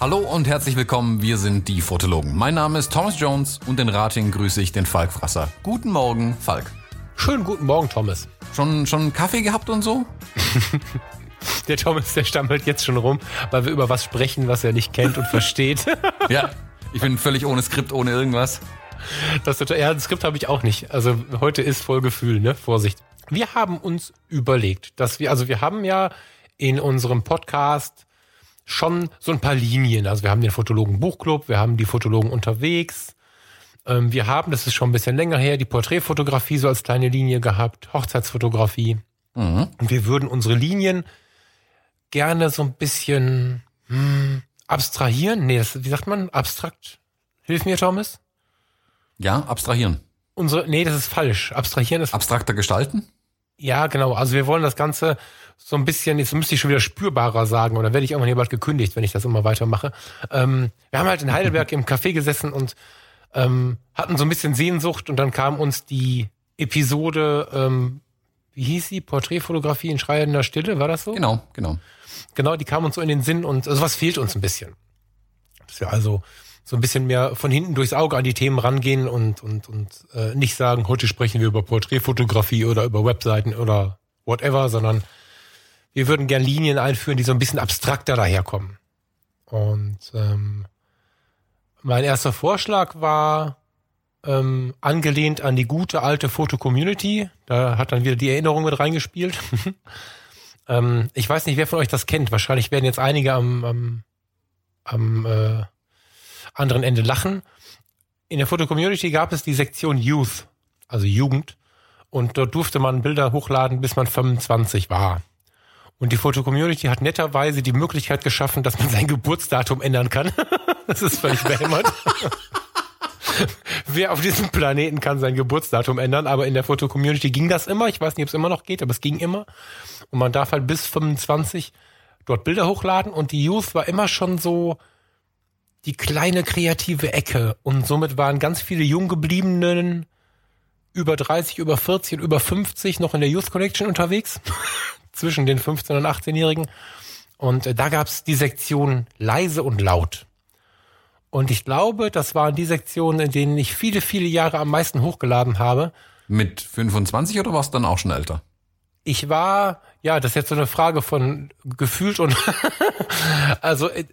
Hallo und herzlich willkommen, wir sind die Fotologen. Mein Name ist Thomas Jones und in Rating grüße ich den Falk Frasser. Guten Morgen, Falk. Schönen guten Morgen, Thomas. Schon, schon Kaffee gehabt und so? der Thomas, der stammelt jetzt schon rum, weil wir über was sprechen, was er nicht kennt und versteht. ja, ich bin völlig ohne Skript, ohne irgendwas. Das, ja, ein Skript habe ich auch nicht. Also heute ist voll Gefühl, ne? Vorsicht. Wir haben uns überlegt, dass wir, also wir haben ja in unserem Podcast schon so ein paar Linien. Also wir haben den Fotologen Buchclub, wir haben die Fotologen unterwegs. Ähm, wir haben, das ist schon ein bisschen länger her, die Porträtfotografie so als kleine Linie gehabt, Hochzeitsfotografie. Mhm. Und wir würden unsere Linien gerne so ein bisschen hm, abstrahieren. Nee, das, wie sagt man? Abstrakt. Hilf mir, Thomas. Ja, abstrahieren. Unsere, nee, das ist falsch. Abstrahieren ist. Abstrakter gestalten? Ja, genau. Also wir wollen das Ganze so ein bisschen, jetzt müsste ich schon wieder spürbarer sagen, oder werde ich irgendwann hier bald gekündigt, wenn ich das immer weitermache. Ähm, wir haben halt in Heidelberg im Café gesessen und ähm, hatten so ein bisschen Sehnsucht und dann kam uns die Episode, ähm, wie hieß sie? Porträtfotografie in schreiender Stille, war das so? Genau, genau. Genau, die kam uns so in den Sinn und also was fehlt uns ein bisschen. Dass wir also so ein bisschen mehr von hinten durchs Auge an die Themen rangehen und, und, und äh, nicht sagen, heute sprechen wir über Porträtfotografie oder über Webseiten oder whatever, sondern wir würden gern Linien einführen, die so ein bisschen abstrakter daherkommen. Und ähm, mein erster Vorschlag war ähm, angelehnt an die gute alte Foto-Community. Da hat dann wieder die Erinnerung mit reingespielt. ähm, ich weiß nicht, wer von euch das kennt. Wahrscheinlich werden jetzt einige am, am, am äh, anderen Ende lachen. In der Foto-Community gab es die Sektion Youth, also Jugend. Und dort durfte man Bilder hochladen, bis man 25 war. Und die Foto-Community hat netterweise die Möglichkeit geschaffen, dass man sein Geburtsdatum ändern kann. das ist völlig behämmert. Wer auf diesem Planeten kann sein Geburtsdatum ändern, aber in der Foto-Community ging das immer. Ich weiß nicht, ob es immer noch geht, aber es ging immer. Und man darf halt bis 25 dort Bilder hochladen und die Youth war immer schon so die kleine kreative Ecke und somit waren ganz viele Junggebliebenen über 30, über 40 und über 50 noch in der Youth Collection unterwegs zwischen den 15- und 18-Jährigen. Und äh, da gab's die Sektion leise und laut. Und ich glaube, das waren die Sektionen, in denen ich viele, viele Jahre am meisten hochgeladen habe. Mit 25 oder warst du dann auch schon älter? Ich war, ja, das ist jetzt so eine Frage von gefühlt und also äh,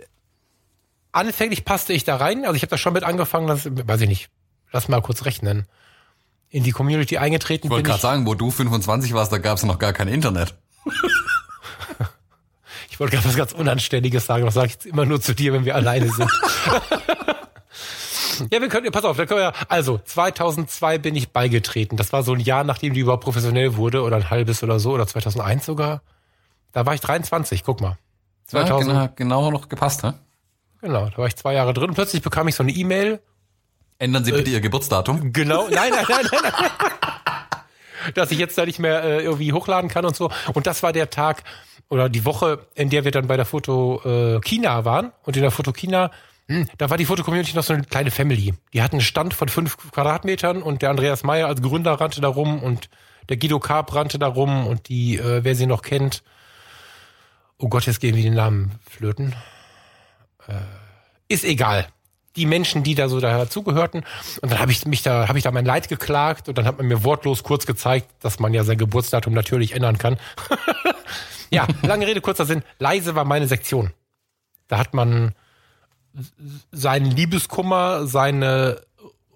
anfänglich passte ich da rein. Also ich habe da schon mit angefangen, dass, weiß ich nicht, lass mal kurz rechnen. In die Community eingetreten ich wollte gerade sagen, wo du 25 warst, da gab es noch gar kein Internet. Ich wollte gerade was ganz Unanständiges sagen, das sage ich jetzt immer nur zu dir, wenn wir alleine sind. ja, wir können, pass auf, da können wir, also 2002 bin ich beigetreten. Das war so ein Jahr, nachdem die überhaupt professionell wurde oder ein halbes oder so oder 2001 sogar. Da war ich 23, guck mal. 2000. Ja, genau, genau noch gepasst, hä? Genau, da war ich zwei Jahre drin. Plötzlich bekam ich so eine E-Mail. Ändern Sie bitte äh, Ihr Geburtsdatum. Genau, nein, nein, nein, nein. nein dass ich jetzt da nicht mehr äh, irgendwie hochladen kann und so. Und das war der Tag oder die Woche, in der wir dann bei der Foto äh, China waren. Und in der Foto China, hm, da war die Foto-Community noch so eine kleine Family. Die hatten einen Stand von fünf Quadratmetern und der Andreas Meyer als Gründer rannte da rum und der Guido Karp rannte da rum und die, äh, wer sie noch kennt, oh Gott, jetzt gehen wir den Namen flöten. Äh, ist egal die Menschen, die da so dazugehörten. Und dann habe ich mich da, habe ich da mein Leid geklagt und dann hat man mir wortlos kurz gezeigt, dass man ja sein Geburtsdatum natürlich ändern kann. ja, lange Rede, kurzer Sinn. Leise war meine Sektion. Da hat man seinen Liebeskummer, seine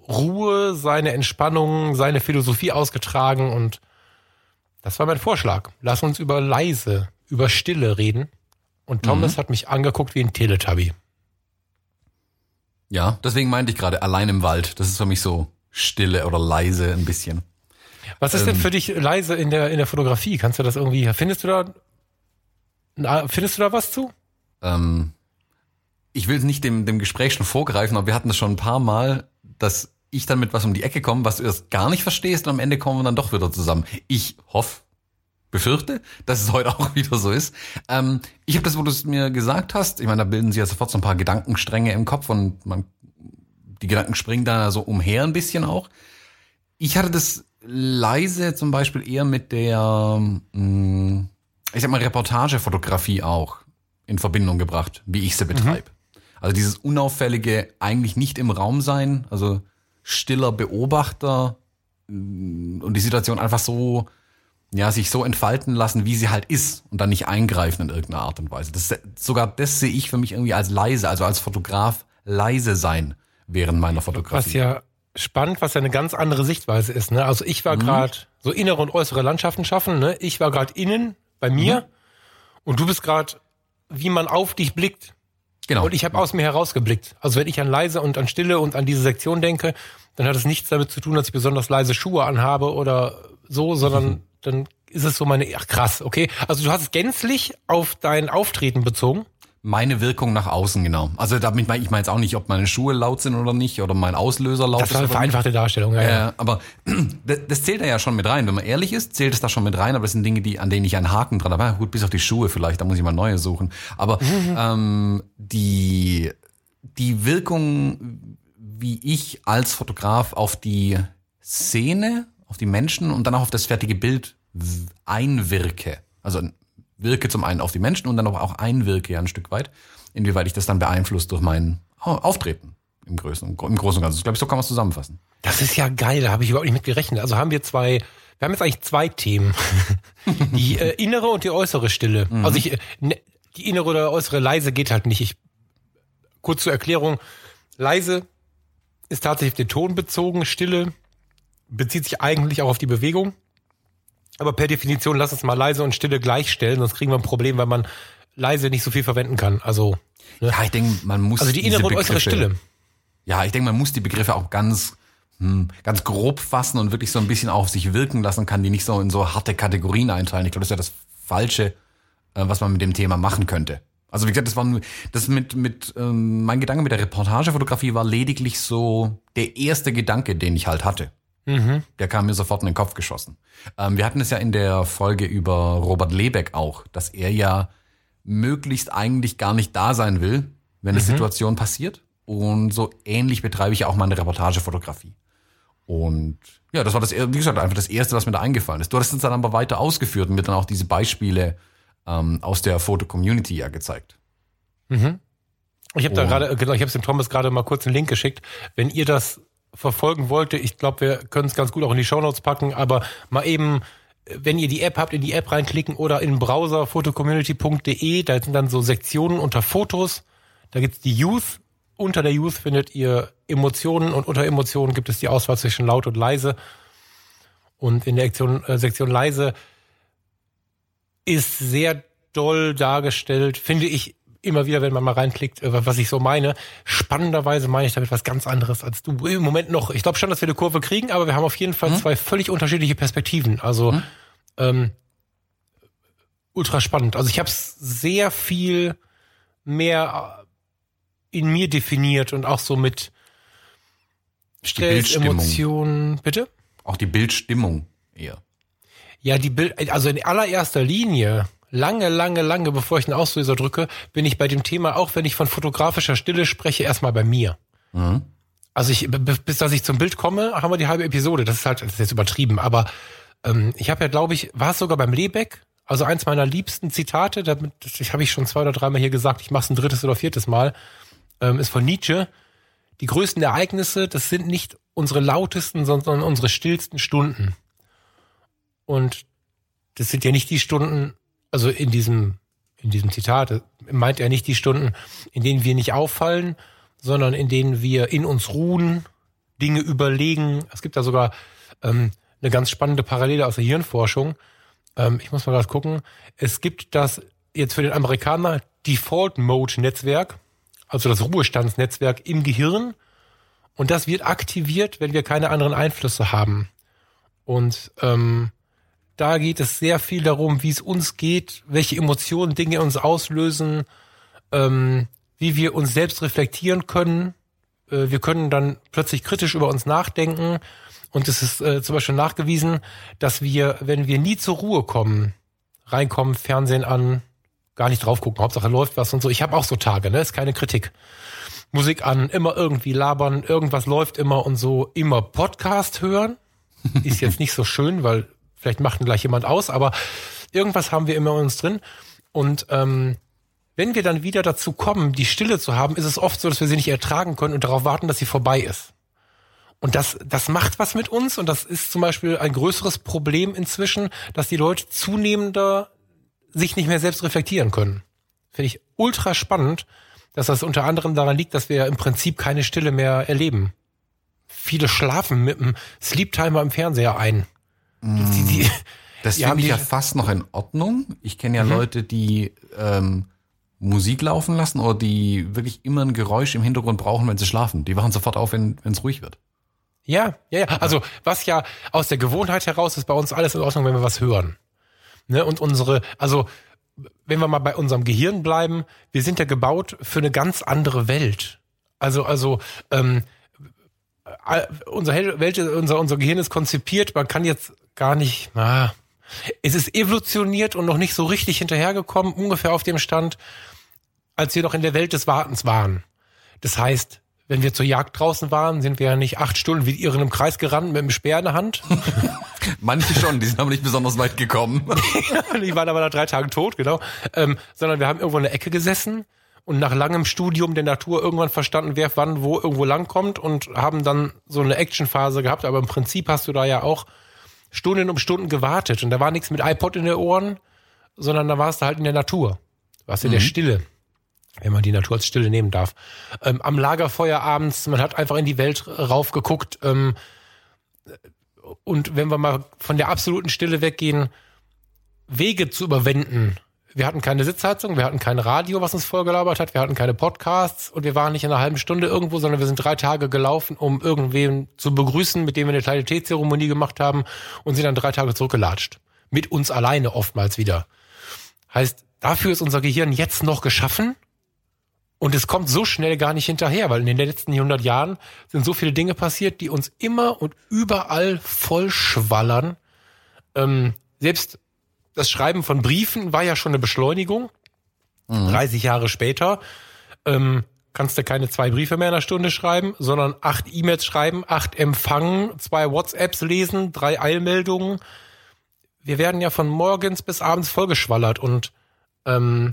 Ruhe, seine Entspannung, seine Philosophie ausgetragen und das war mein Vorschlag. Lass uns über leise, über Stille reden. Und Thomas mhm. hat mich angeguckt wie ein Teletubby. Ja, deswegen meinte ich gerade allein im Wald. Das ist für mich so stille oder leise ein bisschen. Was ist ähm, denn für dich leise in der in der Fotografie? Kannst du das irgendwie? Findest du da findest du da was zu? Ähm, ich will nicht dem dem Gespräch schon vorgreifen, aber wir hatten das schon ein paar Mal, dass ich dann mit was um die Ecke komme, was du erst gar nicht verstehst und am Ende kommen wir dann doch wieder zusammen. Ich hoffe. befürchte, dass es heute auch wieder so ist. Ähm, ich habe das, wo du es mir gesagt hast, ich meine, da bilden sich ja sofort so ein paar Gedankenstränge im Kopf und man, die Gedanken springen da so umher ein bisschen auch. Ich hatte das leise zum Beispiel eher mit der, mh, ich sag mal, Reportagefotografie auch in Verbindung gebracht, wie ich sie betreibe. Mhm. Also dieses unauffällige, eigentlich nicht im Raum sein, also stiller Beobachter und die Situation einfach so ja, sich so entfalten lassen, wie sie halt ist und dann nicht eingreifen in irgendeiner Art und Weise. Das, sogar das sehe ich für mich irgendwie als leise, also als Fotograf leise sein während meiner Fotografie. Was ja spannend, was ja eine ganz andere Sichtweise ist. Ne? Also ich war mhm. gerade so innere und äußere Landschaften schaffen. Ne? Ich war gerade innen bei mir mhm. und du bist gerade, wie man auf dich blickt. Genau. Und ich habe aus mir herausgeblickt. Also wenn ich an leise und an Stille und an diese Sektion denke, dann hat es nichts damit zu tun, dass ich besonders leise Schuhe anhabe oder so, sondern mhm dann ist es so meine, ach krass, okay. Also du hast es gänzlich auf dein Auftreten bezogen? Meine Wirkung nach außen, genau. Also damit meine ich meine jetzt auch nicht, ob meine Schuhe laut sind oder nicht oder mein Auslöser laut das ist. Das war eine vereinfachte. Darstellung, ja, ja. Äh, aber das zählt ja schon mit rein. Wenn man ehrlich ist, zählt es da schon mit rein, aber das sind Dinge, die, an denen ich einen Haken dran habe. Gut, bis auf die Schuhe vielleicht, da muss ich mal neue suchen. Aber ähm, die, die Wirkung, wie ich als Fotograf auf die Szene auf die Menschen und dann auch auf das fertige Bild einwirke. Also wirke zum einen auf die Menschen und dann auch einwirke ja ein Stück weit, inwieweit ich das dann beeinflusst durch mein Auftreten im Großen, im Großen und Ganzen. Ich glaube, so kann man es zusammenfassen. Das ist ja geil, da habe ich überhaupt nicht mit gerechnet. Also haben wir zwei, wir haben jetzt eigentlich zwei Themen. die äh, innere und die äußere Stille. Mhm. Also ich, ne, die innere oder äußere leise geht halt nicht. Ich, kurz zur Erklärung, leise ist tatsächlich auf den Ton bezogen, Stille bezieht sich eigentlich auch auf die Bewegung. Aber per Definition lass uns mal leise und stille gleichstellen, sonst kriegen wir ein Problem, weil man leise nicht so viel verwenden kann. Also ne? ja, ich denke, man muss also die innere und äußere Stille. Ja, ich denke, man muss die Begriffe auch ganz hm, ganz grob fassen und wirklich so ein bisschen auf sich wirken lassen, kann die nicht so in so harte Kategorien einteilen. Ich glaube, das ist ja das Falsche, äh, was man mit dem Thema machen könnte. Also wie gesagt, das war das mit mit ähm, mein Gedanke mit der Reportagefotografie war lediglich so der erste Gedanke, den ich halt hatte. Mhm. Der kam mir sofort in den Kopf geschossen. Ähm, wir hatten es ja in der Folge über Robert Lebeck auch, dass er ja möglichst eigentlich gar nicht da sein will, wenn eine mhm. Situation passiert. Und so ähnlich betreibe ich ja auch meine Reportagefotografie. Und ja, das war das, wie gesagt, einfach das Erste, was mir da eingefallen ist. Du hast es dann aber weiter ausgeführt und mir dann auch diese Beispiele ähm, aus der Foto-Community ja gezeigt. Mhm. Ich habe da gerade, genau, ich habe dem Thomas gerade mal kurz einen Link geschickt. Wenn ihr das verfolgen wollte, ich glaube, wir können es ganz gut auch in die Shownotes packen, aber mal eben, wenn ihr die App habt, in die App reinklicken oder in den Browser photocommunity.de, da sind dann so Sektionen unter Fotos, da gibt's die Youth, unter der Youth findet ihr Emotionen und unter Emotionen gibt es die Auswahl zwischen laut und leise. Und in der Sektion, äh, Sektion leise ist sehr doll dargestellt, finde ich immer wieder, wenn man mal reinklickt, äh, was ich so meine. Spannenderweise meine ich damit was ganz anderes als du. Im Moment noch. Ich glaube schon, dass wir eine Kurve kriegen, aber wir haben auf jeden Fall hm? zwei völlig unterschiedliche Perspektiven. Also hm? ähm, ultra spannend. Also ich habe sehr viel mehr in mir definiert und auch so mit Stress, Emotionen. Bitte? Auch die Bildstimmung eher. Ja, die Bild, also in allererster Linie lange, lange, lange, bevor ich den Auslöser drücke, bin ich bei dem Thema, auch wenn ich von fotografischer Stille spreche, erstmal bei mir. Mhm. Also ich, bis dass ich zum Bild komme, haben wir die halbe Episode. Das ist halt, das ist jetzt übertrieben, aber ähm, ich habe ja, glaube ich, war es sogar beim Lebeck, also eins meiner liebsten Zitate, damit, das habe ich schon zwei oder dreimal hier gesagt, ich mache es ein drittes oder viertes Mal, ähm, ist von Nietzsche. Die größten Ereignisse, das sind nicht unsere lautesten, sondern unsere stillsten Stunden. Und das sind ja nicht die Stunden, also in diesem, in diesem Zitat meint er nicht die Stunden, in denen wir nicht auffallen, sondern in denen wir in uns ruhen, Dinge überlegen. Es gibt da sogar ähm, eine ganz spannende Parallele aus der Hirnforschung. Ähm, ich muss mal gerade gucken. Es gibt das jetzt für den Amerikaner Default Mode Netzwerk, also das Ruhestandsnetzwerk im Gehirn. Und das wird aktiviert, wenn wir keine anderen Einflüsse haben. Und ähm, da geht es sehr viel darum, wie es uns geht, welche Emotionen Dinge uns auslösen, ähm, wie wir uns selbst reflektieren können. Äh, wir können dann plötzlich kritisch über uns nachdenken. Und es ist äh, zum Beispiel nachgewiesen, dass wir, wenn wir nie zur Ruhe kommen, reinkommen, Fernsehen an, gar nicht drauf gucken, Hauptsache läuft was und so. Ich habe auch so Tage, ne? Ist keine Kritik. Musik an, immer irgendwie labern, irgendwas läuft immer und so, immer Podcast hören. Ist jetzt nicht so schön, weil vielleicht macht ihn gleich jemand aus, aber irgendwas haben wir immer in uns drin. Und ähm, wenn wir dann wieder dazu kommen, die Stille zu haben, ist es oft so, dass wir sie nicht ertragen können und darauf warten, dass sie vorbei ist. Und das, das macht was mit uns und das ist zum Beispiel ein größeres Problem inzwischen, dass die Leute zunehmender sich nicht mehr selbst reflektieren können. Finde ich ultra spannend, dass das unter anderem daran liegt, dass wir im Prinzip keine Stille mehr erleben. Viele schlafen mit dem Sleep Timer im Fernseher ein. Mm. Die, die, das finde ich ja fast noch in Ordnung. Ich kenne ja mhm. Leute, die ähm, Musik laufen lassen oder die wirklich immer ein Geräusch im Hintergrund brauchen, wenn sie schlafen. Die wachen sofort auf, wenn es ruhig wird. Ja, ja, ja. Also was ja aus der Gewohnheit heraus ist bei uns alles in Ordnung, wenn wir was hören. Ne? Und unsere, also wenn wir mal bei unserem Gehirn bleiben, wir sind ja gebaut für eine ganz andere Welt. Also, also ähm, unser, Welt, unser, unser Gehirn ist konzipiert, man kann jetzt gar nicht, ah, es ist evolutioniert und noch nicht so richtig hinterhergekommen, ungefähr auf dem Stand, als wir noch in der Welt des Wartens waren. Das heißt, wenn wir zur Jagd draußen waren, sind wir ja nicht acht Stunden wie Irren im Kreis gerannt mit dem Speer in der Hand. Manche schon, die sind aber nicht besonders weit gekommen. die waren aber nach drei Tagen tot, genau. Ähm, sondern wir haben irgendwo in der Ecke gesessen und nach langem Studium der Natur irgendwann verstanden, wer wann wo irgendwo langkommt und haben dann so eine Actionphase gehabt. Aber im Prinzip hast du da ja auch Stunden um Stunden gewartet und da war nichts mit iPod in den Ohren, sondern da warst du halt in der Natur. Warst in mhm. der Stille wenn man die Natur als Stille nehmen darf. Ähm, am Lagerfeuer abends, man hat einfach in die Welt raufgeguckt. Ähm, und wenn wir mal von der absoluten Stille weggehen, Wege zu überwinden. Wir hatten keine Sitzheizung, wir hatten kein Radio, was uns vollgelabert hat, wir hatten keine Podcasts und wir waren nicht in einer halben Stunde irgendwo, sondern wir sind drei Tage gelaufen, um irgendwen zu begrüßen, mit dem wir eine kleine Teezeremonie gemacht haben und sind dann drei Tage zurückgelatscht. Mit uns alleine oftmals wieder. Heißt, dafür ist unser Gehirn jetzt noch geschaffen und es kommt so schnell gar nicht hinterher, weil in den letzten 100 Jahren sind so viele Dinge passiert, die uns immer und überall vollschwallern. Ähm, selbst das Schreiben von Briefen war ja schon eine Beschleunigung. Mhm. 30 Jahre später ähm, kannst du keine zwei Briefe mehr in einer Stunde schreiben, sondern acht E-Mails schreiben, acht empfangen, zwei WhatsApps lesen, drei Eilmeldungen. Wir werden ja von morgens bis abends vollgeschwallert und ähm,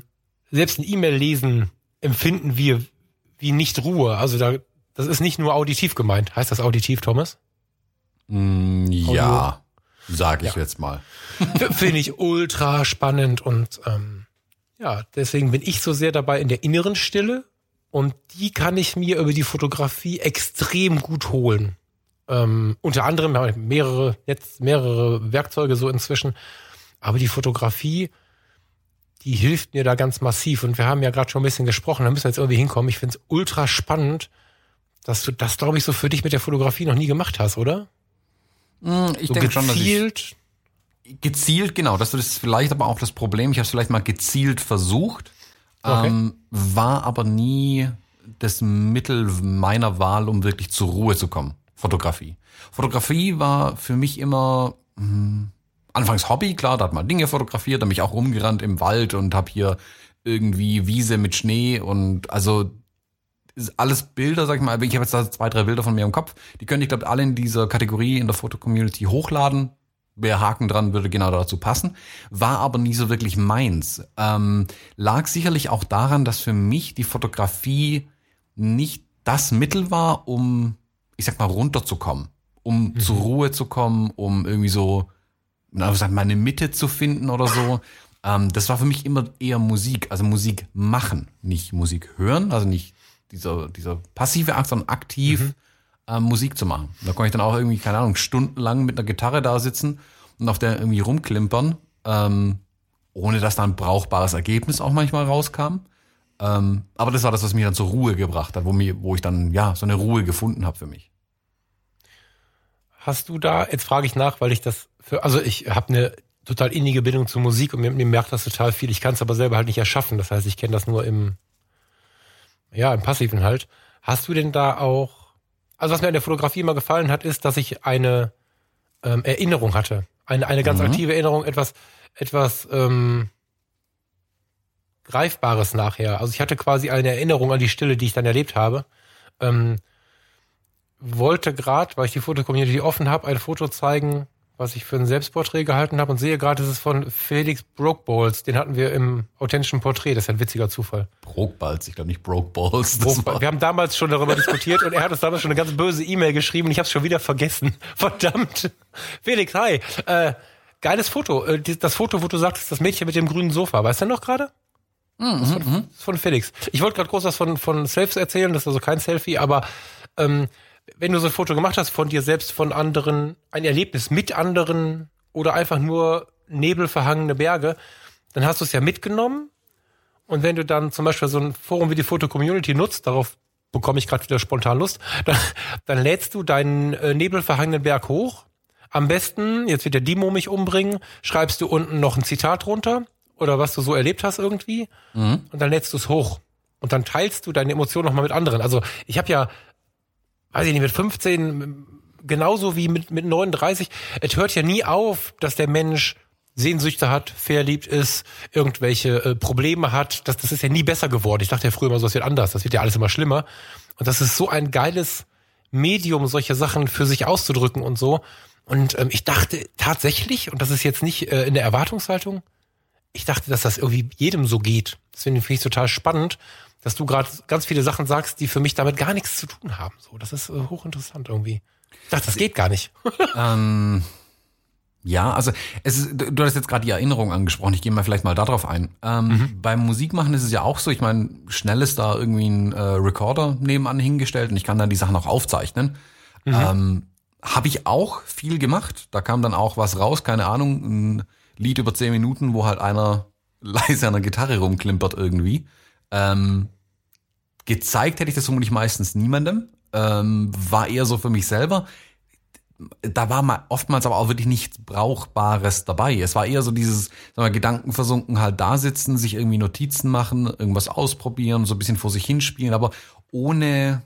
selbst ein E-Mail lesen empfinden wir wie nicht Ruhe. Also da, das ist nicht nur auditiv gemeint. Heißt das auditiv, Thomas? Mm, ja, sag ich ja. jetzt mal. Finde ich ultra spannend und ähm, ja, deswegen bin ich so sehr dabei in der inneren Stille und die kann ich mir über die Fotografie extrem gut holen. Ähm, unter anderem habe ich mehrere, jetzt mehrere Werkzeuge so inzwischen, aber die Fotografie die hilft mir da ganz massiv. Und wir haben ja gerade schon ein bisschen gesprochen, da müssen wir jetzt irgendwie hinkommen. Ich finde es ultra spannend, dass du das, glaube ich, so für dich mit der Fotografie noch nie gemacht hast, oder? Mm, ich so denke schon, dass ich gezielt, genau, das ist vielleicht aber auch das Problem. Ich habe es vielleicht mal gezielt versucht, okay. ähm, war aber nie das Mittel meiner Wahl, um wirklich zur Ruhe zu kommen. Fotografie. Fotografie war für mich immer mh, hm, anfangs Hobby, klar, da hat man Dinge fotografiert, da mich auch rumgerannt im Wald und habe hier irgendwie Wiese mit Schnee und also alles Bilder, sag ich mal, ich habe jetzt da zwei, drei Bilder von mir im Kopf, die könnte ich glaube alle in dieser Kategorie in der Foto-Community hochladen. Wer Haken dran würde genau dazu passen, war aber nie so wirklich meins. Ähm, lag sicherlich auch daran, dass für mich die Fotografie nicht das Mittel war, um, ich sag mal, runterzukommen, um mhm. zur Ruhe zu kommen, um irgendwie so meine Mitte zu finden oder so. Ähm, das war für mich immer eher Musik, also Musik machen, nicht Musik hören, also nicht dieser, dieser passive Akt, sondern aktiv mhm. Äh, Musik zu machen. Da konnte ich dann auch irgendwie, keine Ahnung, stundenlang mit einer Gitarre da sitzen und auf der irgendwie rumklimpern, ähm, ohne dass da ein brauchbares Ergebnis auch manchmal rauskam. Ähm, aber das war das, was mich dann zur Ruhe gebracht hat, wo, mir, wo ich dann ja so eine Ruhe gefunden habe für mich. Hast du da, jetzt frage ich nach, weil ich das für, also ich habe eine total innige Bindung zur Musik und mir, mir merkt das total viel. Ich kann es aber selber halt nicht erschaffen. Das heißt, ich kenne das nur im, ja, im Passiven halt. Hast du denn da auch, also was mir an der Fotografie immer gefallen hat, ist, dass ich eine ähm, Erinnerung hatte. Eine, eine ganz mhm. aktive Erinnerung, etwas, etwas ähm, Greifbares nachher. Also ich hatte quasi eine Erinnerung an die Stille, die ich dann erlebt habe. Ähm, wollte gerade, weil ich die Fotocommunity offen habe, ein Foto zeigen, was ich für ein Selbstporträt gehalten habe und sehe gerade, das ist von Felix Brokeballs. Den hatten wir im authentischen Porträt. Das ist ein witziger Zufall. Brokeballs, ich glaube nicht Brokeballs. Broke wir haben damals schon darüber diskutiert und er hat uns damals schon eine ganz böse E-Mail geschrieben und ich habe es schon wieder vergessen. Verdammt. Felix, hi. Äh, geiles Foto. Äh, das Foto, wo du sagtest, das Mädchen mit dem grünen Sofa. Weißt du noch gerade? Mhm, das, von, das mhm. von Felix. Ich wollte gerade groß was von, von Selfies erzählen, das ist also kein Selfie, aber ähm, wenn du so ein Foto gemacht hast von dir selbst, von anderen, ein Erlebnis mit anderen oder einfach nur nebelverhangene Berge, dann hast du es ja mitgenommen. Und wenn du dann zum Beispiel so ein Forum wie die Foto Community nutzt, darauf bekomme ich gerade wieder spontan Lust, dann, dann lädst du deinen äh, nebelverhangenen Berg hoch. Am besten, jetzt wird der Dimo mich umbringen, schreibst du unten noch ein Zitat runter oder was du so erlebt hast irgendwie mhm. und dann lädst du es hoch. Und dann teilst du deine Emotionen nochmal mit anderen. Also ich habe ja weiß ich nicht, mit 15 genauso wie mit, mit 39. Es hört ja nie auf, dass der Mensch Sehnsüchte hat, verliebt ist, irgendwelche äh, Probleme hat. Das, das ist ja nie besser geworden. Ich dachte ja früher immer so, das wird anders. Das wird ja alles immer schlimmer. Und das ist so ein geiles Medium, solche Sachen für sich auszudrücken und so. Und ähm, ich dachte tatsächlich, und das ist jetzt nicht äh, in der Erwartungshaltung, ich dachte, dass das irgendwie jedem so geht. Das finde ich total spannend dass du gerade ganz viele Sachen sagst, die für mich damit gar nichts zu tun haben. So, das ist äh, hochinteressant irgendwie. Ich dachte, das geht gar nicht. ähm, ja, also es ist, du hast jetzt gerade die Erinnerung angesprochen. Ich gehe mal vielleicht mal darauf ein. Ähm, mhm. Beim Musikmachen ist es ja auch so. Ich meine, schnell ist da irgendwie ein äh, Recorder nebenan hingestellt und ich kann dann die Sachen auch aufzeichnen. Mhm. Ähm, Habe ich auch viel gemacht. Da kam dann auch was raus. Keine Ahnung, ein Lied über zehn Minuten, wo halt einer leise an der Gitarre rumklimpert irgendwie. Ähm, gezeigt hätte ich das vermutlich meistens niemandem. Ähm, war eher so für mich selber. Da war mal oftmals aber auch wirklich nichts Brauchbares dabei. Es war eher so dieses, sagen wir, Gedankenversunken halt da sitzen, sich irgendwie Notizen machen, irgendwas ausprobieren, so ein bisschen vor sich hinspielen, aber ohne,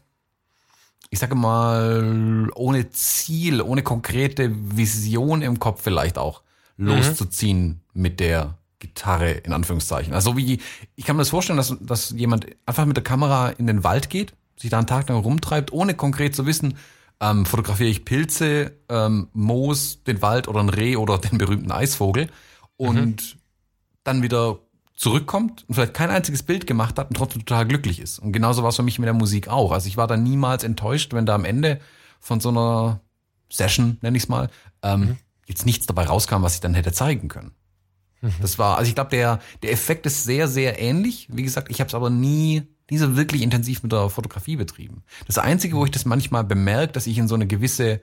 ich sage mal, ohne Ziel, ohne konkrete Vision im Kopf vielleicht auch mhm. loszuziehen mit der Gitarre in Anführungszeichen. Also wie, ich kann mir das vorstellen, dass, dass jemand einfach mit der Kamera in den Wald geht, sich da einen Tag lang rumtreibt, ohne konkret zu wissen, ähm, fotografiere ich Pilze, ähm, Moos, den Wald oder ein Reh oder den berühmten Eisvogel und mhm. dann wieder zurückkommt und vielleicht kein einziges Bild gemacht hat und trotzdem total glücklich ist. Und genauso war es für mich mit der Musik auch. Also ich war da niemals enttäuscht, wenn da am Ende von so einer Session, nenne ich es mal, ähm, mhm. jetzt nichts dabei rauskam, was ich dann hätte zeigen können. Mhm. Das war, also ich glaube, der, der Effekt ist sehr, sehr ähnlich. Wie gesagt, ich habe es aber nie, nie so wirklich intensiv mit der Fotografie betrieben. Das Einzige, wo ich das manchmal bemerke, dass ich in so eine gewisse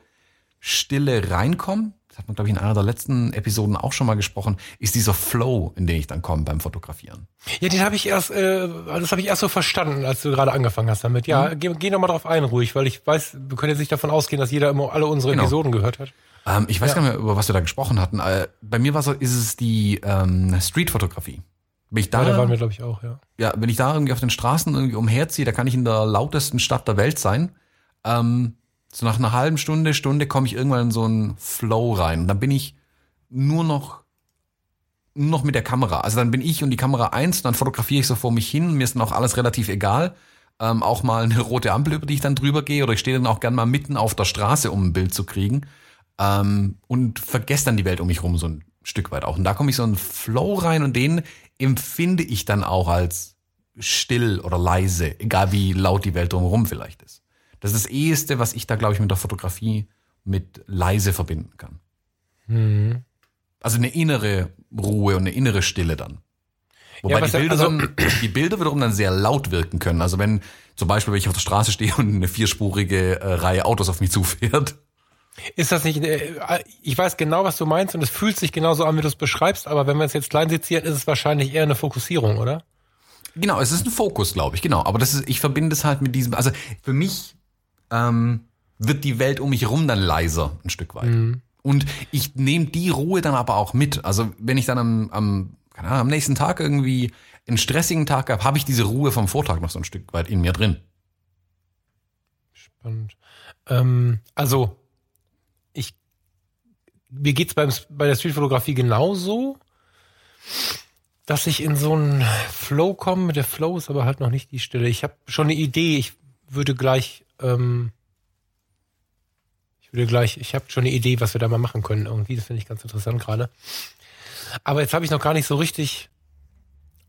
Stille reinkomme, das hat man, glaube ich, in einer der letzten Episoden auch schon mal gesprochen, ist dieser Flow, in den ich dann komme beim Fotografieren. Ja, den habe ich erst, äh, das habe ich erst so verstanden, als du gerade angefangen hast damit. Ja, mhm. geh, geh noch mal drauf ein, ruhig, weil ich weiß, wir können jetzt nicht davon ausgehen, dass jeder immer alle unsere genau. Episoden gehört hat. Ähm, ich weiß ja. gar nicht mehr, über was wir da gesprochen hatten. Äh, bei mir war so, ist es die ähm, Streetfotografie. Bin ich da, ja, da waren wir, glaube ich, auch, ja. Ja, wenn ich da irgendwie auf den Straßen irgendwie umherziehe, da kann ich in der lautesten Stadt der Welt sein. Ähm, so nach einer halben Stunde, Stunde komme ich irgendwann in so einen Flow rein. Und dann bin ich nur noch, nur noch mit der Kamera. Also dann bin ich und die Kamera eins und dann fotografiere ich so vor mich hin. Mir ist dann auch alles relativ egal. Ähm, auch mal eine rote Ampel, über die ich dann drüber gehe. Oder ich stehe dann auch gern mal mitten auf der Straße, um ein Bild zu kriegen ähm, und vergesse dann die Welt um mich rum so ein Stück weit auch. Und da komme ich so einen Flow rein und den empfinde ich dann auch als still oder leise, egal wie laut die Welt drumherum vielleicht ist. Das ist das eheste, was ich da, glaube ich, mit der Fotografie mit leise verbinden kann. Mhm. Also eine innere Ruhe und eine innere Stille dann. Wobei ja, die, Bilder also, dann, die Bilder wiederum dann sehr laut wirken können. Also wenn zum Beispiel, wenn ich auf der Straße stehe und eine vierspurige äh, Reihe Autos auf mich zufährt, ist das nicht, äh, ich weiß genau, was du meinst und es fühlt sich genauso an, wie du es beschreibst, aber wenn wir es jetzt klein sezieren, ist es wahrscheinlich eher eine Fokussierung, oder? Genau, es ist ein Fokus, glaube ich, genau. Aber das ist, ich verbinde es halt mit diesem, also für mich ähm, wird die Welt um mich herum dann leiser, ein Stück weit. Mhm. Und ich nehme die Ruhe dann aber auch mit. Also wenn ich dann am, am, keine Ahnung, am nächsten Tag irgendwie einen stressigen Tag habe, habe ich diese Ruhe vom Vortag noch so ein Stück weit in mir drin. Spannend. Ähm, also mir geht's beim bei der Streetfotografie genauso. dass ich in so einen Flow komme. Der Flow ist aber halt noch nicht die Stille. Ich habe schon eine Idee. Ich würde gleich, ähm, ich würde gleich, ich habe schon eine Idee, was wir da mal machen können. Irgendwie, das finde ich ganz interessant gerade. Aber jetzt habe ich noch gar nicht so richtig.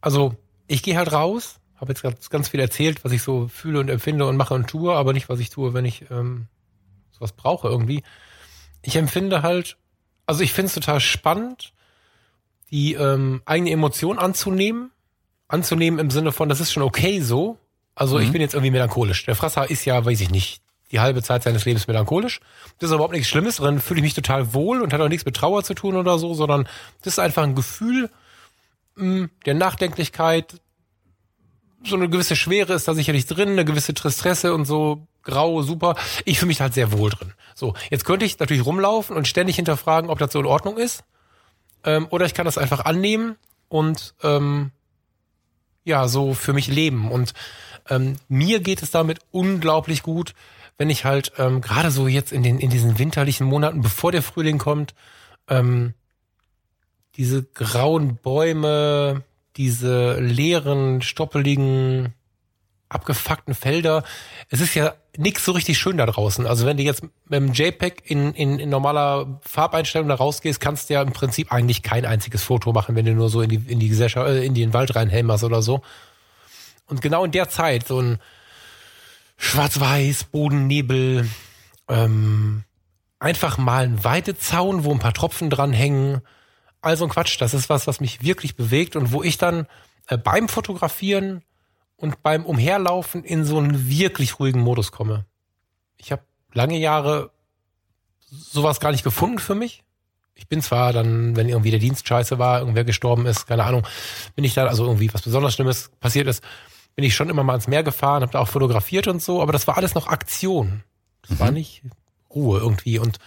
Also ich gehe halt raus, habe jetzt ganz, ganz viel erzählt, was ich so fühle und empfinde und mache und tue, aber nicht, was ich tue, wenn ich ähm, sowas brauche irgendwie. Ich empfinde halt, also ich finde es total spannend, die ähm, eigene Emotion anzunehmen. Anzunehmen im Sinne von, das ist schon okay so. Also mhm. ich bin jetzt irgendwie melancholisch. Der Frasser ist ja, weiß ich nicht, die halbe Zeit seines Lebens melancholisch. Das ist überhaupt nichts Schlimmes, darin fühle ich mich total wohl und hat auch nichts mit Trauer zu tun oder so, sondern das ist einfach ein Gefühl mh, mm, der Nachdenklichkeit. So eine gewisse Schwere ist da sicherlich drin, eine gewisse Tristesse und so grau, super. Ich fühle mich halt sehr wohl drin. So, jetzt könnte ich natürlich rumlaufen und ständig hinterfragen, ob das so in Ordnung ist. Ähm, oder ich kann das einfach annehmen und ähm, ja, so für mich leben. Und ähm, mir geht es damit unglaublich gut, wenn ich halt ähm, gerade so jetzt in den in diesen winterlichen Monaten, bevor der Frühling kommt, ähm, diese grauen Bäume, diese leeren, stoppeligen, abgefuckten Felder. Es ist ja nix so richtig schön da draußen. Also wenn du jetzt mit dem JPEG in, in, in normaler Farbeinstellung da rausgehst, kannst du ja im Prinzip eigentlich kein einziges Foto machen, wenn du nur so in die, in die Gesellschaft, äh, in den Wald reinhämmerst oder so. Und genau in der Zeit, so ein Schwarz-Weiß, Bodennebel, ähm, einfach mal ein Weidezaun, wo ein paar Tropfen dran hängen. Also ein Quatsch, das ist was, was mich wirklich bewegt und wo ich dann äh, beim Fotografieren und beim Umherlaufen in so einen wirklich ruhigen Modus komme. Ich habe lange Jahre sowas gar nicht gefunden für mich. Ich bin zwar dann, wenn irgendwie der Dienst scheiße war, irgendwer gestorben ist, keine Ahnung, bin ich dann, also irgendwie was besonders Schlimmes passiert ist, bin ich schon immer mal ins Meer gefahren, habe da auch fotografiert und so, aber das war alles noch Aktion. Das mhm. war nicht Ruhe irgendwie. Und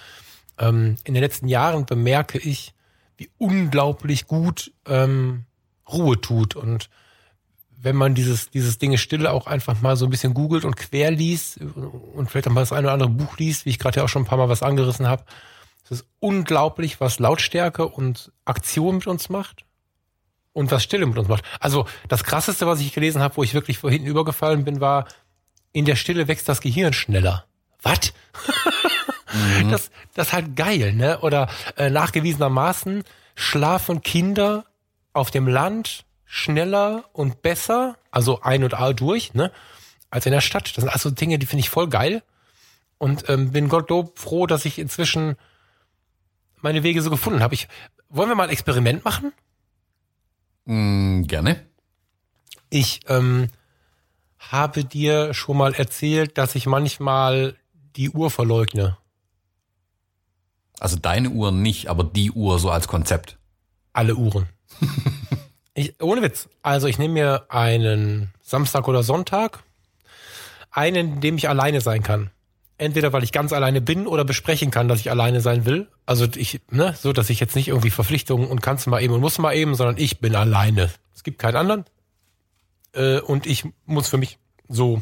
ähm, in den letzten Jahren bemerke ich, wie unglaublich gut ähm, Ruhe tut und wenn man dieses, dieses Dinge Stille auch einfach mal so ein bisschen googelt und quer liest und vielleicht auch mal das eine oder andere Buch liest, wie ich gerade ja auch schon ein paar Mal was angerissen habe, es ist unglaublich, was Lautstärke und Aktion mit uns macht und was Stille mit uns macht. Also das krasseste, was ich gelesen habe, wo ich wirklich vor hinten übergefallen bin, war, in der Stille wächst das Gehirn schneller. Was? mhm. Das, das ist halt geil, ne? Oder äh, nachgewiesenermaßen schlafen Kinder auf dem Land schneller und besser, also ein und all durch, ne, als in der Stadt. Das sind also Dinge, die finde ich voll geil. Und ähm, bin Gottlob froh, dass ich inzwischen meine Wege so gefunden habe. Ich, wollen wir mal ein Experiment machen? Mm, gerne. Ich ähm, habe dir schon mal erzählt, dass ich manchmal die Uhr verleugne. Also deine Uhr nicht, aber die Uhr so als Konzept. Alle Uhren. Ich, ohne Witz. Also ich nehme mir einen Samstag oder Sonntag, einen, in dem ich alleine sein kann. Entweder weil ich ganz alleine bin oder besprechen kann, dass ich alleine sein will. Also ich, ne, so dass ich jetzt nicht irgendwie Verpflichtungen und kannst mal eben und muss mal eben, sondern ich bin alleine. Es gibt keinen anderen. Äh, und ich muss für mich so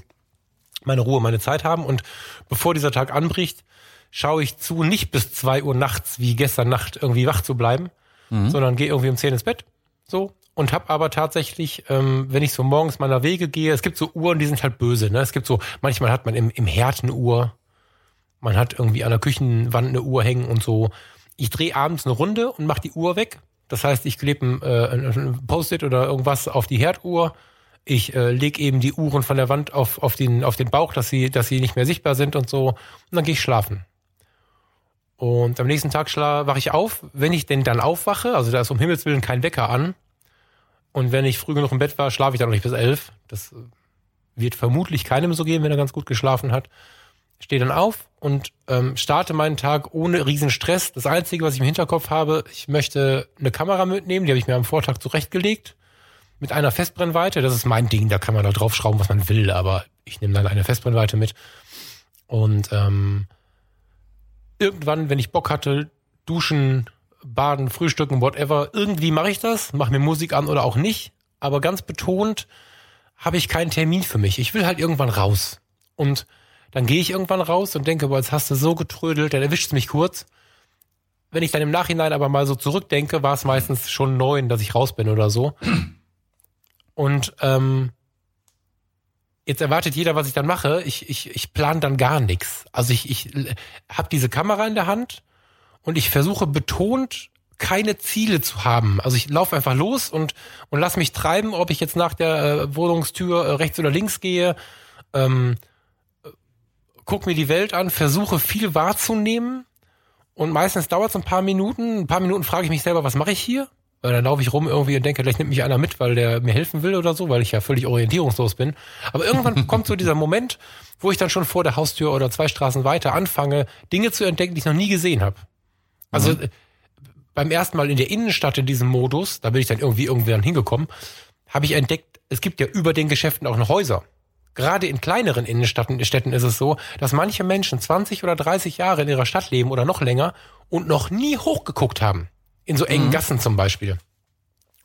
meine Ruhe, meine Zeit haben. Und bevor dieser Tag anbricht, schaue ich zu, nicht bis zwei Uhr nachts wie gestern Nacht irgendwie wach zu bleiben, mhm. sondern gehe irgendwie um zehn ins Bett. So, und habe aber tatsächlich, ähm, wenn ich so morgens meiner Wege gehe, es gibt so Uhren, die sind halt böse. Ne? Es gibt so, manchmal hat man im, im Herd eine Uhr, man hat irgendwie an der Küchenwand eine Uhr hängen und so. Ich drehe abends eine Runde und mache die Uhr weg. Das heißt, ich klebe ein, äh, ein Post-it oder irgendwas auf die Herduhr. Ich äh, lege eben die Uhren von der Wand auf, auf, den, auf den Bauch, dass sie, dass sie nicht mehr sichtbar sind und so. Und dann gehe ich schlafen. Und am nächsten Tag wache ich auf. Wenn ich denn dann aufwache, also da ist um Himmels Willen kein Wecker an, und wenn ich früh genug im Bett war, schlafe ich dann noch nicht bis elf. Das wird vermutlich keinem so gehen, wenn er ganz gut geschlafen hat. Stehe dann auf und ähm, starte meinen Tag ohne riesen Stress. Das Einzige, was ich im Hinterkopf habe, ich möchte eine Kamera mitnehmen, die habe ich mir am Vortag zurechtgelegt. Mit einer Festbrennweite. Das ist mein Ding, da kann man da draufschrauben, was man will, aber ich nehme dann eine Festbrennweite mit. Und ähm, irgendwann, wenn ich Bock hatte, duschen, Baden, Frühstücken, whatever. Irgendwie mache ich das, mache mir Musik an oder auch nicht. Aber ganz betont habe ich keinen Termin für mich. Ich will halt irgendwann raus. Und dann gehe ich irgendwann raus und denke, boah, jetzt hast du so getrödelt, dann erwischt es mich kurz. wenn ich dann im Nachhinein aber mal so zurückdenke, war es meistens schon neun, dass ich raus bin oder so. Und ähm, jetzt erwartet jeder, was ich dann mache. Ich, ich, ich plane dann gar nichts. Also ich, ich habe diese Kamera in der Hand und ich versuche betont keine Ziele zu haben. Also ich laufe einfach los und, und lass mich treiben, ob ich jetzt nach der äh, Wohnungstür äh, rechts oder links gehe. Ähm, guck mir die Welt an, versuche viel wahrzunehmen und meistens dauert es ein paar Minuten. Ein paar Minuten frage ich mich selber, was mache ich hier? Weil dann laufe ich rum irgendwie und denke, vielleicht nimmt mich einer mit, weil der mir helfen will oder so, weil ich ja völlig orientierungslos bin. Aber irgendwann kommt so dieser Moment, wo ich dann schon vor der Haustür oder zwei Straßen weiter anfange, Dinge zu entdecken, die ich noch nie gesehen habe. Also mhm. beim ersten Mal in der Innenstadt in diesem Modus, da bin ich dann irgendwie dann hingekommen, habe ich entdeckt, es gibt ja über den Geschäften auch noch Häuser. Gerade in kleineren Innenstädten Städten ist es so, dass manche Menschen 20 oder 30 Jahre in ihrer Stadt leben oder noch länger und noch nie hochgeguckt haben. In so engen mhm. Gassen zum Beispiel.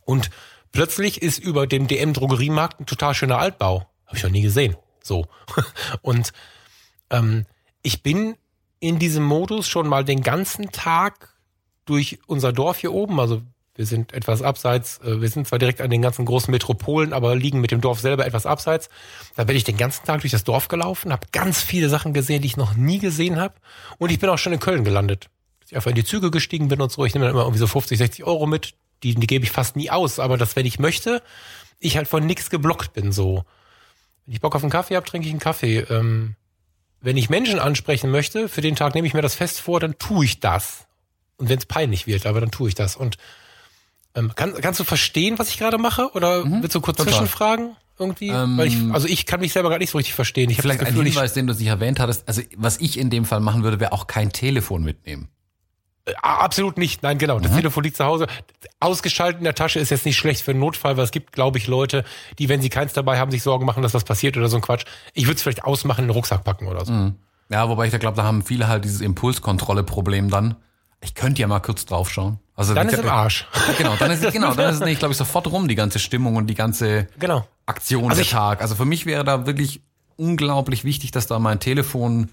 Und plötzlich ist über dem DM-Drogeriemarkt ein total schöner Altbau. Habe ich noch nie gesehen. So. Und ähm, ich bin in diesem Modus schon mal den ganzen Tag durch unser Dorf hier oben, also wir sind etwas abseits, äh, wir sind zwar direkt an den ganzen großen Metropolen, aber liegen mit dem Dorf selber etwas abseits. Da bin ich den ganzen Tag durch das Dorf gelaufen, habe ganz viele Sachen gesehen, die ich noch nie gesehen habe. Und ich bin auch schon in Köln gelandet. Dass ich einfach in die Züge gestiegen bin und so. Ich nehme dann immer irgendwie so 50, 60 Euro mit. Die, die gebe ich fast nie aus, aber das, wenn ich möchte, ich halt von nichts geblockt bin so. Wenn ich Bock auf einen Kaffee habe, trinke ich einen Kaffee. Ähm, wenn ich Menschen ansprechen möchte, für den Tag nehme ich mir das fest vor, dann tue ich das. Und wenn es peinlich wird, aber dann tue ich das. Und ähm, kann, kannst du verstehen, was ich gerade mache? Oder mhm, willst du kurz total. zwischenfragen? Irgendwie? Ähm, Weil ich, also ich kann mich selber gar nicht so richtig verstehen. Ich vielleicht Gefühl, ein Hinweis, den du nicht erwähnt hattest. Also was ich in dem Fall machen würde, wäre auch kein Telefon mitnehmen. Äh, absolut nicht. Nein, genau. Das mhm. Telefon liegt zu Hause. Ausgeschaltet in der Tasche ist jetzt nicht schlecht für einen Notfall, weil es gibt, glaube ich, Leute, die, wenn sie keins dabei haben, sich Sorgen machen, dass was passiert oder so ein Quatsch. Ich würde es vielleicht ausmachen, in den Rucksack packen oder so. Mhm. Ja, wobei ich da glaube, da haben viele halt dieses Impulskontrolle-Problem dann. Ich könnte ja mal kurz draufschauen. Also dann ist im Arsch. Genau, dann ist genau, dann ist es nicht, glaube ich, sofort rum die ganze Stimmung und die ganze genau. Aktion also der Tag. Also für mich wäre da wirklich unglaublich wichtig, dass da mein Telefon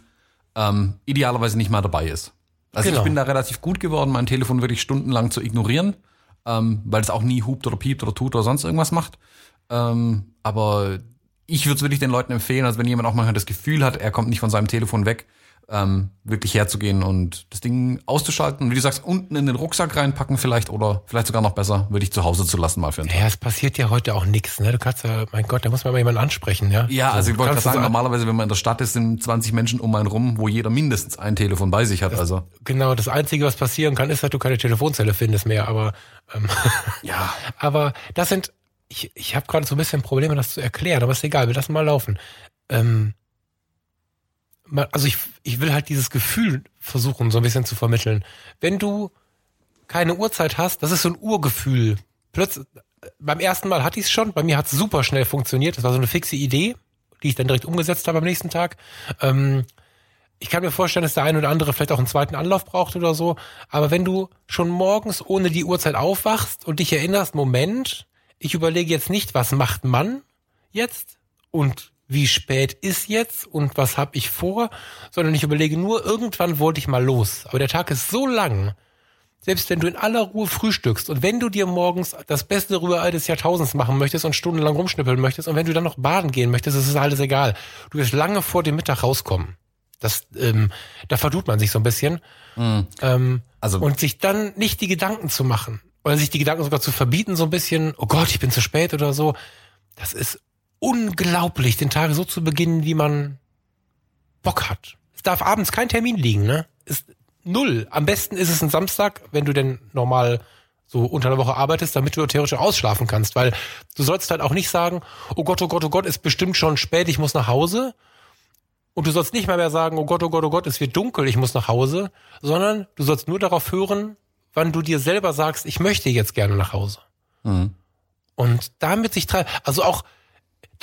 ähm, idealerweise nicht mal dabei ist. Also genau. ich bin da relativ gut geworden, mein Telefon wirklich stundenlang zu ignorieren, ähm, weil es auch nie hupt oder piept oder tut oder sonst irgendwas macht. Ähm, aber ich würde es wirklich den Leuten empfehlen, also wenn jemand auch mal das Gefühl hat, er kommt nicht von seinem Telefon weg, ähm, wirklich herzugehen und das Ding auszuschalten. Wie du sagst, unten in den Rucksack reinpacken vielleicht oder vielleicht sogar noch besser, würde ich zu Hause zu lassen mal für einen Tag. Ja, es passiert ja heute auch nichts. Ne? Du kannst ja, mein Gott, da muss man mal jemanden ansprechen. Ja, ja also ich wollte gerade sagen, normalerweise, wenn man in der Stadt ist, sind 20 Menschen um einen rum, wo jeder mindestens ein Telefon bei sich hat. Das, also Genau, das Einzige, was passieren kann, ist, dass du keine Telefonzelle findest mehr. Aber ähm, ja, aber das sind, ich, ich habe gerade so ein bisschen Probleme, das zu erklären, aber ist egal, wir lassen mal laufen. Ähm, also ich, ich will halt dieses Gefühl versuchen, so ein bisschen zu vermitteln. Wenn du keine Uhrzeit hast, das ist so ein Urgefühl. Plötzlich, beim ersten Mal hatte ich es schon, bei mir hat es super schnell funktioniert. Das war so eine fixe Idee, die ich dann direkt umgesetzt habe am nächsten Tag. Ähm, ich kann mir vorstellen, dass der eine oder andere vielleicht auch einen zweiten Anlauf braucht oder so. Aber wenn du schon morgens ohne die Uhrzeit aufwachst und dich erinnerst, Moment, ich überlege jetzt nicht, was macht man jetzt und wie spät ist jetzt und was habe ich vor, sondern ich überlege nur, irgendwann wollte ich mal los. Aber der Tag ist so lang, selbst wenn du in aller Ruhe frühstückst und wenn du dir morgens das beste Rührei des Jahrtausends machen möchtest und stundenlang rumschnippeln möchtest und wenn du dann noch baden gehen möchtest, ist es alles egal. Du wirst lange vor dem Mittag rauskommen. Das, ähm, da verdut man sich so ein bisschen. Mhm. Ähm, also und sich dann nicht die Gedanken zu machen oder sich die Gedanken sogar zu verbieten, so ein bisschen, oh Gott, ich bin zu spät oder so. Das ist unglaublich, den Tag so zu beginnen, wie man Bock hat. Es darf abends kein Termin liegen, ne? Ist null. Am besten ist es ein Samstag, wenn du denn normal so unter der Woche arbeitest, damit du theoretisch ausschlafen kannst, weil du sollst halt auch nicht sagen, oh Gott, oh Gott, oh Gott, ist bestimmt schon spät, ich muss nach Hause. Und du sollst nicht mal mehr sagen, oh Gott, oh Gott, oh Gott, es wird dunkel, ich muss nach Hause, sondern du sollst nur darauf hören, wann du dir selber sagst, ich möchte jetzt gerne nach Hause. Mhm. Und damit sich treiben, also auch,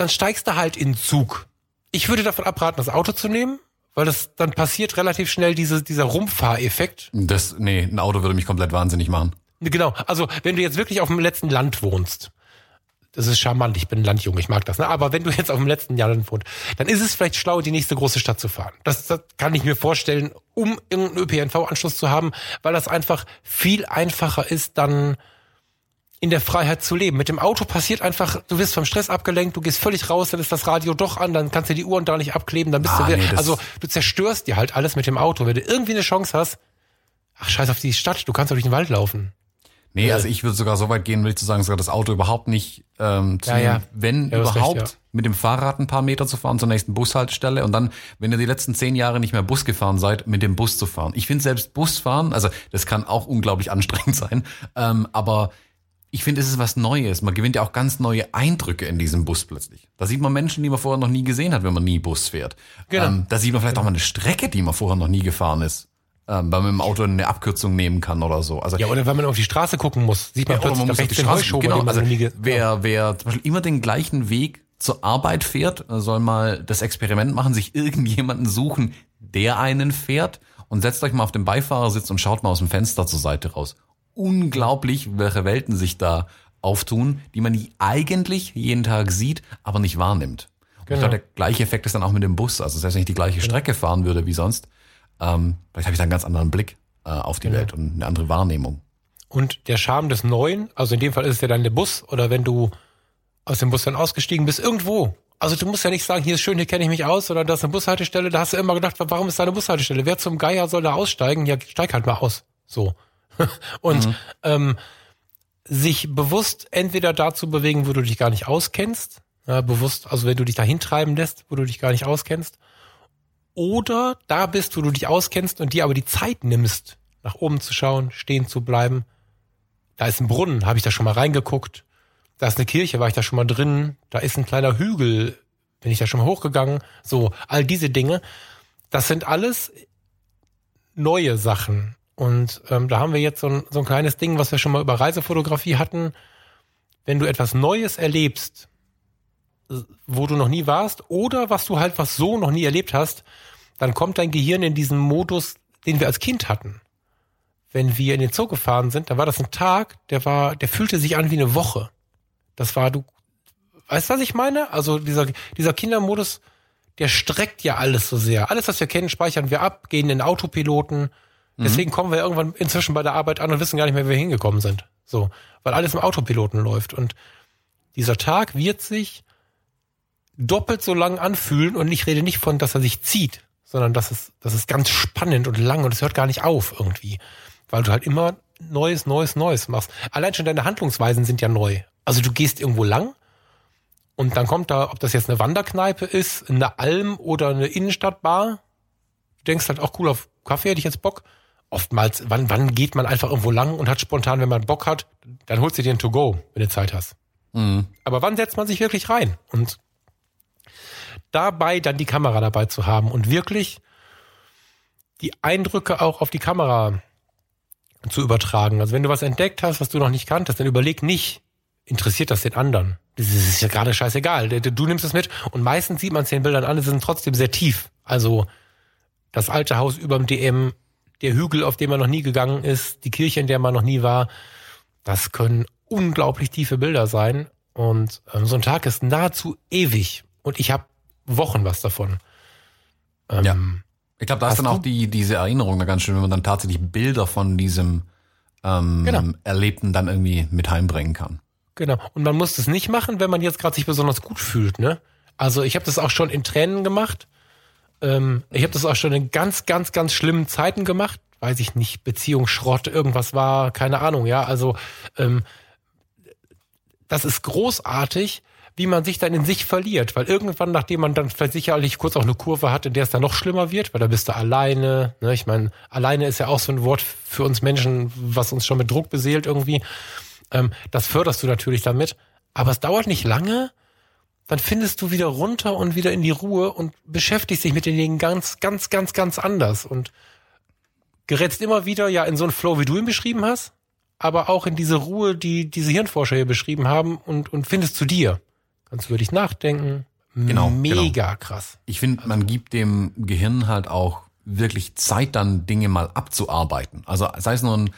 dann steigst du halt in Zug. Ich würde davon abraten, das Auto zu nehmen, weil das dann passiert relativ schnell diese, dieser Rumfahreffekt. Das, nee, ein Auto würde mich komplett wahnsinnig machen. Genau. Also, wenn du jetzt wirklich auf dem letzten Land wohnst, das ist charmant, ich bin Landjunge, ich mag das. Ne? Aber wenn du jetzt auf dem letzten Jahr wohnst, dann ist es vielleicht schlau, die nächste große Stadt zu fahren. Das, das kann ich mir vorstellen, um irgendeinen ÖPNV-Anschluss zu haben, weil das einfach viel einfacher ist, dann in der Freiheit zu leben. Mit dem Auto passiert einfach, du wirst vom Stress abgelenkt, du gehst völlig raus, dann ist das Radio doch an, dann kannst du die Uhren da nicht abkleben, dann bist Ah, du wieder, nee, also du zerstörst dir halt alles mit dem Auto. Wenn du irgendwie eine Chance hast, ach scheiß auf die Stadt, du kannst doch durch den Wald laufen. Nee, also ich würde sogar so weit gehen, will ich zu sagen, sogar das Auto überhaupt nicht ähm, zu Ja, ja. wenn Ja, überhaupt, recht, ja. mit dem Fahrrad ein paar Meter zu fahren zur nächsten Bushaltestelle und dann, wenn ihr die letzten zehn Jahre nicht mehr Bus gefahren seid, mit dem Bus zu fahren. Ich finde selbst Busfahren, also das kann auch unglaublich anstrengend sein, ähm, aber ich finde, es ist was Neues. Man gewinnt ja auch ganz neue Eindrücke in diesem Bus plötzlich. Da sieht man Menschen, die man vorher noch nie gesehen hat, wenn man nie Bus fährt. Genau. Ähm, da sieht man vielleicht auch mal eine Strecke, die man vorher noch nie gefahren ist. Ähm, weil man mit dem Auto eine Abkürzung nehmen kann oder so. Also Ja, oder wenn man auf die Straße gucken muss, sieht man ja, plötzlich man muss auf die Straße genau, also wer, wer zum Beispiel immer den gleichen Weg zur Arbeit fährt, soll mal das Experiment machen, sich irgendjemanden suchen, der einen fährt und setzt euch mal auf den Beifahrersitz und schaut mal aus dem Fenster zur Seite raus. Unglaublich, welche Welten sich da auftun, die man eigentlich jeden Tag sieht, aber nicht wahrnimmt. Und Genau. Ich glaube, der gleiche Effekt ist dann auch mit dem Bus. Also selbst wenn ich die gleiche Strecke fahren würde wie sonst, ähm, vielleicht habe ich da einen ganz anderen Blick äh, auf die Genau. Welt und eine andere Wahrnehmung. Und der Charme des Neuen, also in dem Fall ist es ja dann der Bus oder wenn du aus dem Bus dann ausgestiegen bist, irgendwo. Also du musst ja nicht sagen, hier ist schön, hier kenne ich mich aus oder das ist eine Bushaltestelle. Da hast du immer gedacht, warum ist da eine Bushaltestelle? Wer zum Geier soll da aussteigen? Ja, steig halt mal aus. So. Und ähm, sich bewusst entweder dazu bewegen, wo du dich gar nicht auskennst, ja, bewusst, also wenn du dich dahin treiben lässt, wo du dich gar nicht auskennst, oder da bist, wo du dich auskennst und dir aber die Zeit nimmst, nach oben zu schauen, stehen zu bleiben. Da ist ein Brunnen, habe ich da schon mal reingeguckt. Da ist eine Kirche, war ich da schon mal drin. Da ist ein kleiner Hügel, bin ich da schon mal hochgegangen. So, all diese Dinge. Das sind alles neue Sachen. Und ähm, da haben wir jetzt so ein, so ein kleines Ding, was wir schon mal über Reisefotografie hatten. Wenn du etwas Neues erlebst, wo du noch nie warst, oder was du halt was so noch nie erlebt hast, dann kommt dein Gehirn in diesen Modus, den wir als Kind hatten. Wenn wir in den Zoo gefahren sind, da war das ein Tag, der war, der fühlte sich an wie eine Woche. Das war, du, weißt du, was ich meine? Also dieser, dieser Kindermodus, der streckt ja alles so sehr. Alles, was wir kennen, speichern wir ab, gehen in Autopiloten. Deswegen kommen wir irgendwann inzwischen bei der Arbeit an und wissen gar nicht mehr, wie wir hingekommen sind. So, weil alles im Autopiloten läuft. Und dieser Tag wird sich doppelt so lang anfühlen und ich rede nicht von, dass er sich zieht, sondern dass es, das ist ganz spannend und lang und es hört gar nicht auf irgendwie. Weil du halt immer Neues, Neues, Neues machst. Allein schon deine Handlungsweisen sind ja neu. Also du gehst irgendwo lang und dann kommt da, ob das jetzt eine Wanderkneipe ist, eine Alm oder eine Innenstadtbar. Du denkst halt auch cool auf Kaffee, hätte ich jetzt Bock. Oftmals, wann, wann geht man einfach irgendwo lang und hat spontan, wenn man Bock hat, dann holst du dir ein To-Go, wenn du Zeit hast. Mhm. Aber wann setzt man sich wirklich rein? Und dabei dann die Kamera dabei zu haben und wirklich die Eindrücke auch auf die Kamera zu übertragen. Also wenn du was entdeckt hast, was du noch nicht kanntest, dann überleg nicht, interessiert das den anderen? Das ist ja gerade scheißegal. Du nimmst es mit und meistens sieht man es den Bildern an, sie sind trotzdem sehr tief. Also das alte Haus überm DM, der Hügel, auf dem man noch nie gegangen ist, die Kirche, in der man noch nie war, das können unglaublich tiefe Bilder sein. Und ähm, so ein Tag ist nahezu ewig. Und ich habe Wochen was davon. Ähm, Ja. Ich glaube, da ist dann auch die, diese Erinnerung da ganz schön, wenn man dann tatsächlich Bilder von diesem ähm, Genau. Erlebten dann irgendwie mit heimbringen kann. Genau. Und man muss das nicht machen, wenn man jetzt gerade sich besonders gut fühlt, ne? Also ich habe das auch schon in Tränen gemacht. Ähm, ich habe das auch schon in ganz, ganz, ganz schlimmen Zeiten gemacht. Weiß ich nicht, Beziehungsschrott, irgendwas war, keine Ahnung, ja. Also ähm, das ist großartig, wie man sich dann in sich verliert. Weil irgendwann, nachdem man dann vielleicht sicherlich kurz auch eine Kurve hat, in der es dann noch schlimmer wird, weil da bist du alleine. Ne? Ich meine, alleine ist ja auch so ein Wort für uns Menschen, was uns schon mit Druck beseelt irgendwie. Ähm, das förderst du natürlich damit. Aber es dauert nicht lange, dann findest du wieder runter und wieder in die Ruhe und beschäftigst dich mit den Dingen ganz, ganz, ganz, ganz anders und gerätst immer wieder ja in so einen Flow, wie du ihn beschrieben hast, aber auch in diese Ruhe, die diese Hirnforscher hier beschrieben haben und, und findest zu dir. Kannst du über dich nachdenken. Genau, Mega krass. Ich finde, man gibt dem Gehirn halt auch wirklich Zeit, dann Dinge mal abzuarbeiten. Also sei es nur ein,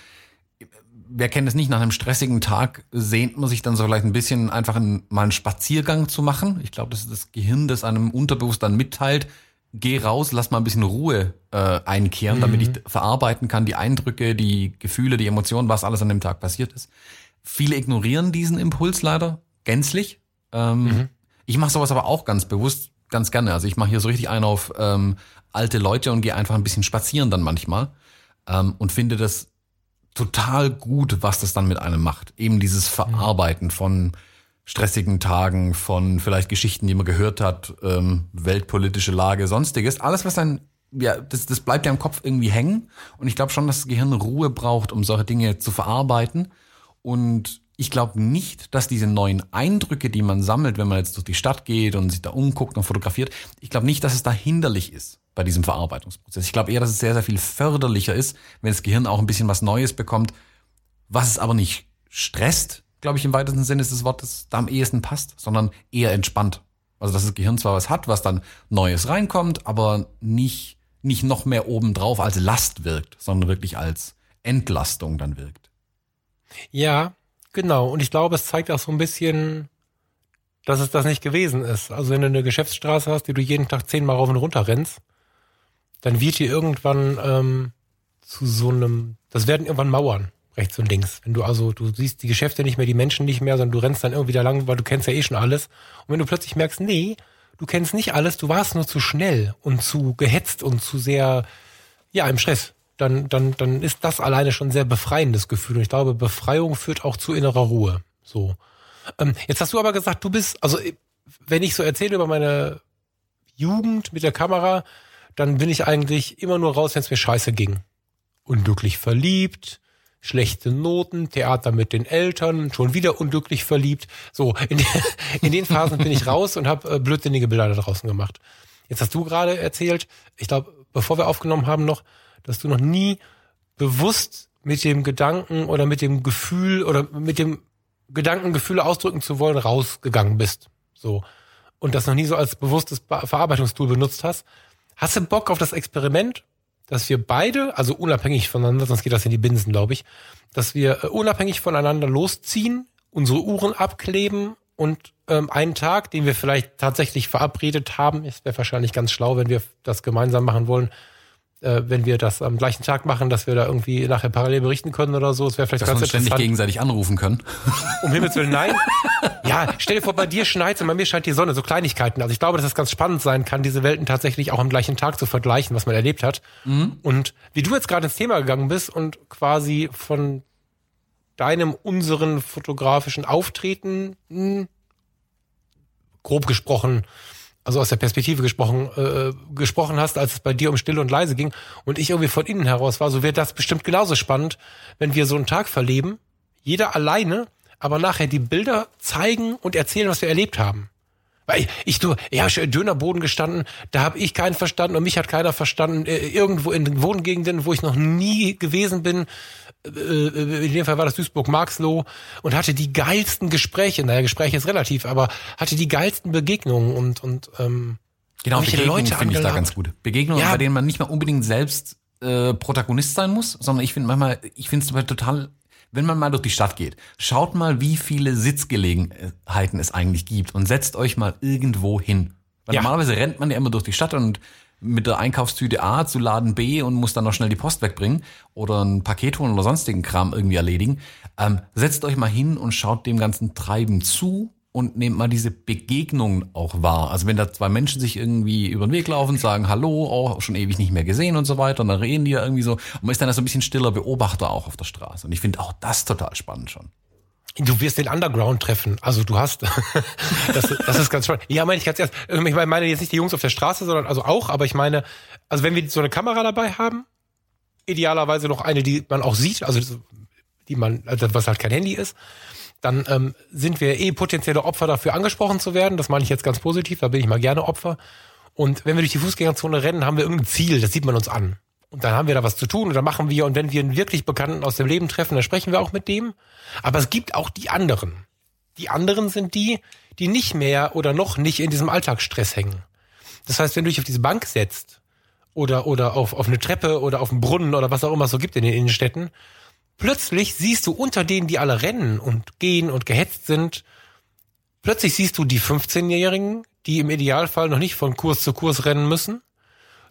wer kennt es nicht, nach einem stressigen Tag sehnt man sich dann so vielleicht ein bisschen einfach in, mal einen Spaziergang zu machen. Ich glaube, das ist das Gehirn, das einem unterbewusst dann mitteilt, geh raus, lass mal ein bisschen Ruhe äh, einkehren, mhm. damit ich verarbeiten kann, die Eindrücke, die Gefühle, die Emotionen, was alles an dem Tag passiert ist. Viele ignorieren diesen Impuls leider gänzlich. Ähm, mhm. Ich mache sowas aber auch ganz bewusst, ganz gerne. Also ich mache hier so richtig einen auf ähm, alte Leute und gehe einfach ein bisschen spazieren dann manchmal ähm, und finde das total gut, was das dann mit einem macht. Eben dieses Verarbeiten von stressigen Tagen, von vielleicht Geschichten, die man gehört hat, ähm, weltpolitische Lage, sonstiges. Alles, was dann, ja, das, das bleibt ja im Kopf irgendwie hängen. Und ich glaube schon, dass das Gehirn Ruhe braucht, um solche Dinge zu verarbeiten. Und ich glaube nicht, dass diese neuen Eindrücke, die man sammelt, wenn man jetzt durch die Stadt geht und sich da umguckt und fotografiert, ich glaube nicht, dass es da hinderlich ist bei diesem Verarbeitungsprozess. Ich glaube eher, dass es sehr, sehr viel förderlicher ist, wenn das Gehirn auch ein bisschen was Neues bekommt, was es aber nicht stresst, glaube ich, im weitesten Sinne ist das Wort, das da am ehesten passt, sondern eher entspannt. Also, dass das Gehirn zwar was hat, was dann Neues reinkommt, aber nicht, nicht noch mehr obendrauf als Last wirkt, sondern wirklich als Entlastung dann wirkt. Ja, genau. Und ich glaube, es zeigt auch so ein bisschen, dass es das nicht gewesen ist. Also, wenn du eine Geschäftsstraße hast, die du jeden Tag zehnmal rauf und runter rennst, dann wird die irgendwann ähm, zu so einem, das werden irgendwann Mauern rechts und links. Wenn du also, du siehst die Geschäfte nicht mehr, die Menschen nicht mehr, sondern du rennst dann irgendwie da lang, weil du kennst ja eh schon alles. Und wenn du plötzlich merkst, nee, du kennst nicht alles, du warst nur zu schnell und zu gehetzt und zu sehr, ja, im Stress, dann, dann, dann ist das alleine schon ein sehr befreiendes Gefühl. Und ich glaube, Befreiung führt auch zu innerer Ruhe. So. Ähm, jetzt hast du aber gesagt, du bist, also wenn ich so erzähle über meine Jugend mit der Kamera, dann bin ich eigentlich immer nur raus, wenn es mir scheiße ging. Unglücklich verliebt, schlechte Noten, Theater mit den Eltern, schon wieder unglücklich verliebt. So, in, den, in den Phasen bin ich raus und habe äh, blödsinnige Bilder da draußen gemacht. Jetzt hast du gerade erzählt, ich glaube, bevor wir aufgenommen haben noch, dass du noch nie bewusst mit dem Gedanken oder mit dem Gefühl oder mit dem Gedanken, Gefühle ausdrücken zu wollen, rausgegangen bist. So. Und das noch nie so als bewusstes Verarbeitungstool benutzt hast. Hast du Bock auf das Experiment? dass wir beide, also unabhängig voneinander, sonst geht das in die Binsen, glaube ich, dass wir äh, unabhängig voneinander losziehen, unsere Uhren abkleben und ähm, einen Tag, den wir vielleicht tatsächlich verabredet haben, es wäre wahrscheinlich ganz schlau, wenn wir das gemeinsam machen wollen, äh, wenn wir das am gleichen Tag machen, dass wir da irgendwie nachher parallel berichten können oder so. Es wäre vielleicht dass ganz wir uns ständig gegenseitig anrufen können. Um Himmels Willen, nein. Ja, stell dir vor, bei dir schneit und bei mir scheint die Sonne, so Kleinigkeiten. Also ich glaube, dass es ganz spannend sein kann, diese Welten tatsächlich auch am gleichen Tag zu vergleichen, was man erlebt hat. Mhm. Und wie du jetzt gerade ins Thema gegangen bist und quasi von deinem, unseren fotografischen Auftreten, mh, hm, grob gesprochen, also aus der Perspektive gesprochen, äh, gesprochen hast, als es bei dir um Stille und Leise ging und ich irgendwie von innen heraus war, so wäre das bestimmt genauso spannend, wenn wir so einen Tag verleben, jeder alleine, aber nachher die Bilder zeigen und erzählen, was wir erlebt haben. Weil ich, ich du, ja, Dönerboden gestanden, da habe ich keinen verstanden und mich hat keiner verstanden. Äh, irgendwo in Wohngegenden, wo ich noch nie gewesen bin, äh, äh, in dem Fall war das Duisburg-Marxloh und hatte die geilsten Gespräche, naja, Gespräche ist relativ, aber hatte die geilsten Begegnungen und, und ähm, Genau, Begegnungen finde ich da ganz gut. Begegnungen, ja. bei denen man nicht mal unbedingt selbst äh, Protagonist sein muss, sondern ich finde manchmal, ich finde es total, wenn man mal durch die Stadt geht, schaut mal, wie viele Sitzgelegenheiten es eigentlich gibt und setzt euch mal irgendwo hin. Weil ja. normalerweise rennt man ja immer durch die Stadt und mit der Einkaufstüte A zu Laden B und muss dann noch schnell die Post wegbringen oder ein Paket holen oder sonstigen Kram irgendwie erledigen. Ähm, setzt euch mal hin und schaut dem ganzen Treiben zu und nehmt mal diese Begegnungen auch wahr. Also wenn da zwei Menschen sich irgendwie über den Weg laufen, sagen Hallo, auch schon ewig nicht mehr gesehen und so weiter, und dann reden die ja irgendwie so und man ist dann so ein bisschen stiller Beobachter auch auf der Straße. Und ich finde auch das total spannend schon. Du wirst den Underground treffen. Also du hast, das, das ist ganz spannend. Ja, meine ich ganz erst. Ich meine jetzt nicht die Jungs auf der Straße, sondern also auch, aber ich meine, also wenn wir so eine Kamera dabei haben, idealerweise noch eine, die man auch sieht, also die man, also was halt kein Handy ist, dann ähm, sind wir eh potenzielle Opfer dafür angesprochen zu werden. Das meine ich jetzt ganz positiv, da bin ich mal gerne Opfer. Und wenn wir durch die Fußgängerzone rennen, haben wir irgendein Ziel, das sieht man uns an. Und dann haben wir da was zu tun und dann machen wir, und wenn wir einen wirklich Bekannten aus dem Leben treffen, dann sprechen wir auch mit dem. Aber es gibt auch die anderen. Die anderen sind die, die nicht mehr oder noch nicht in diesem Alltagsstress hängen. Das heißt, wenn du dich auf diese Bank setzt oder, oder auf, auf eine Treppe oder auf einen Brunnen oder was auch immer es so gibt in den Innenstädten, plötzlich siehst du unter denen, die alle rennen und gehen und gehetzt sind, plötzlich siehst du die 15-Jährigen, die im Idealfall noch nicht von Kurs zu Kurs rennen müssen.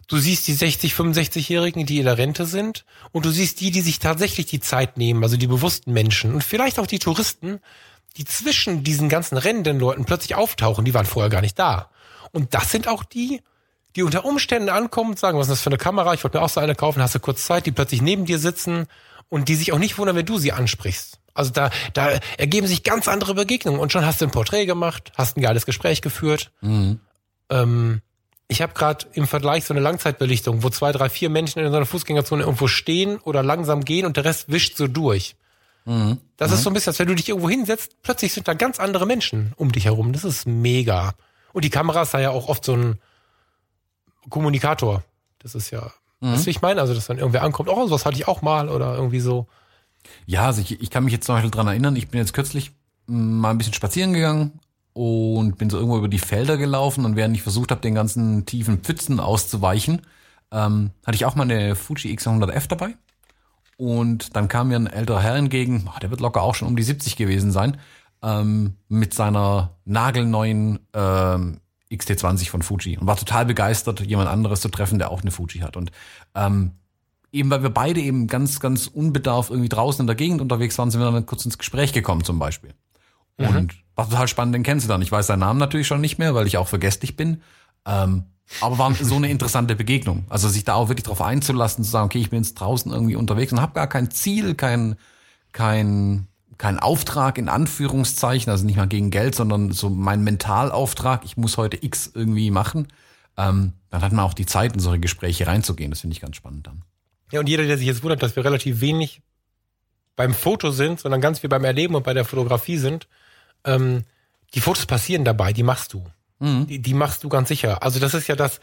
Du siehst die 60, 65-Jährigen, die in der Rente sind. Und du siehst die, die sich tatsächlich die Zeit nehmen, also die bewussten Menschen. Und vielleicht auch die Touristen, die zwischen diesen ganzen rennenden Leuten plötzlich auftauchen. Die waren vorher gar nicht da. Und das sind auch die, die unter Umständen ankommen und sagen, was ist das für eine Kamera? Ich wollte mir auch so eine kaufen, hast du kurz Zeit, die plötzlich neben dir sitzen und die sich auch nicht wundern, wenn du sie ansprichst. Also da, da ergeben sich ganz andere Begegnungen und schon hast du ein Porträt gemacht, hast ein geiles Gespräch geführt. Mhm. Ähm, ich habe gerade im Vergleich so eine Langzeitbelichtung, wo zwei, drei, vier Menschen in so einer Fußgängerzone irgendwo stehen oder langsam gehen und der Rest wischt so durch. Mhm. Das mhm. ist so ein bisschen, als wenn du dich irgendwo hinsetzt, plötzlich sind da ganz andere Menschen um dich herum. Das ist mega. Und die Kamera ist da ja auch oft so ein Kommunikator. Das ist ja, mhm. was ich meine, also dass dann irgendwer ankommt, oh, sowas hatte ich auch mal oder irgendwie so. Ja, also ich, ich kann mich jetzt zum Beispiel dran erinnern, ich bin jetzt kürzlich mal ein bisschen spazieren gegangen und bin so irgendwo über die Felder gelaufen und während ich versucht habe, den ganzen tiefen Pfützen auszuweichen, ähm, hatte ich auch mal eine Fuji X100F dabei. Und dann kam mir ein älterer Herr entgegen, oh, der wird locker auch schon um die 70 gewesen sein, ähm, mit seiner nagelneuen ähm, XT20 von Fuji und war total begeistert, jemand anderes zu treffen, der auch eine Fuji hat. Und ähm, eben weil wir beide eben ganz, ganz unbedarft irgendwie draußen in der Gegend unterwegs waren, sind wir dann kurz ins Gespräch gekommen zum Beispiel. Mhm. Und war total spannend, den kennst du dann. Ich weiß seinen Namen natürlich schon nicht mehr, weil ich auch vergesslich bin. Ähm, aber war so eine interessante Begegnung. Also sich da auch wirklich drauf einzulassen, zu sagen, okay, ich bin jetzt draußen irgendwie unterwegs und habe gar kein Ziel, kein, kein, kein Auftrag in Anführungszeichen, also nicht mal gegen Geld, sondern so mein Mentalauftrag, ich muss heute X irgendwie machen. Ähm, dann hat man auch die Zeit, in solche Gespräche reinzugehen. Das finde ich ganz spannend dann. Ja, und jeder, der sich jetzt wundert, dass wir relativ wenig beim Foto sind, sondern ganz viel beim Erleben und bei der Fotografie sind, ähm, die Fotos passieren dabei, die machst du. Mhm. Die, die machst du ganz sicher. Also das ist ja das,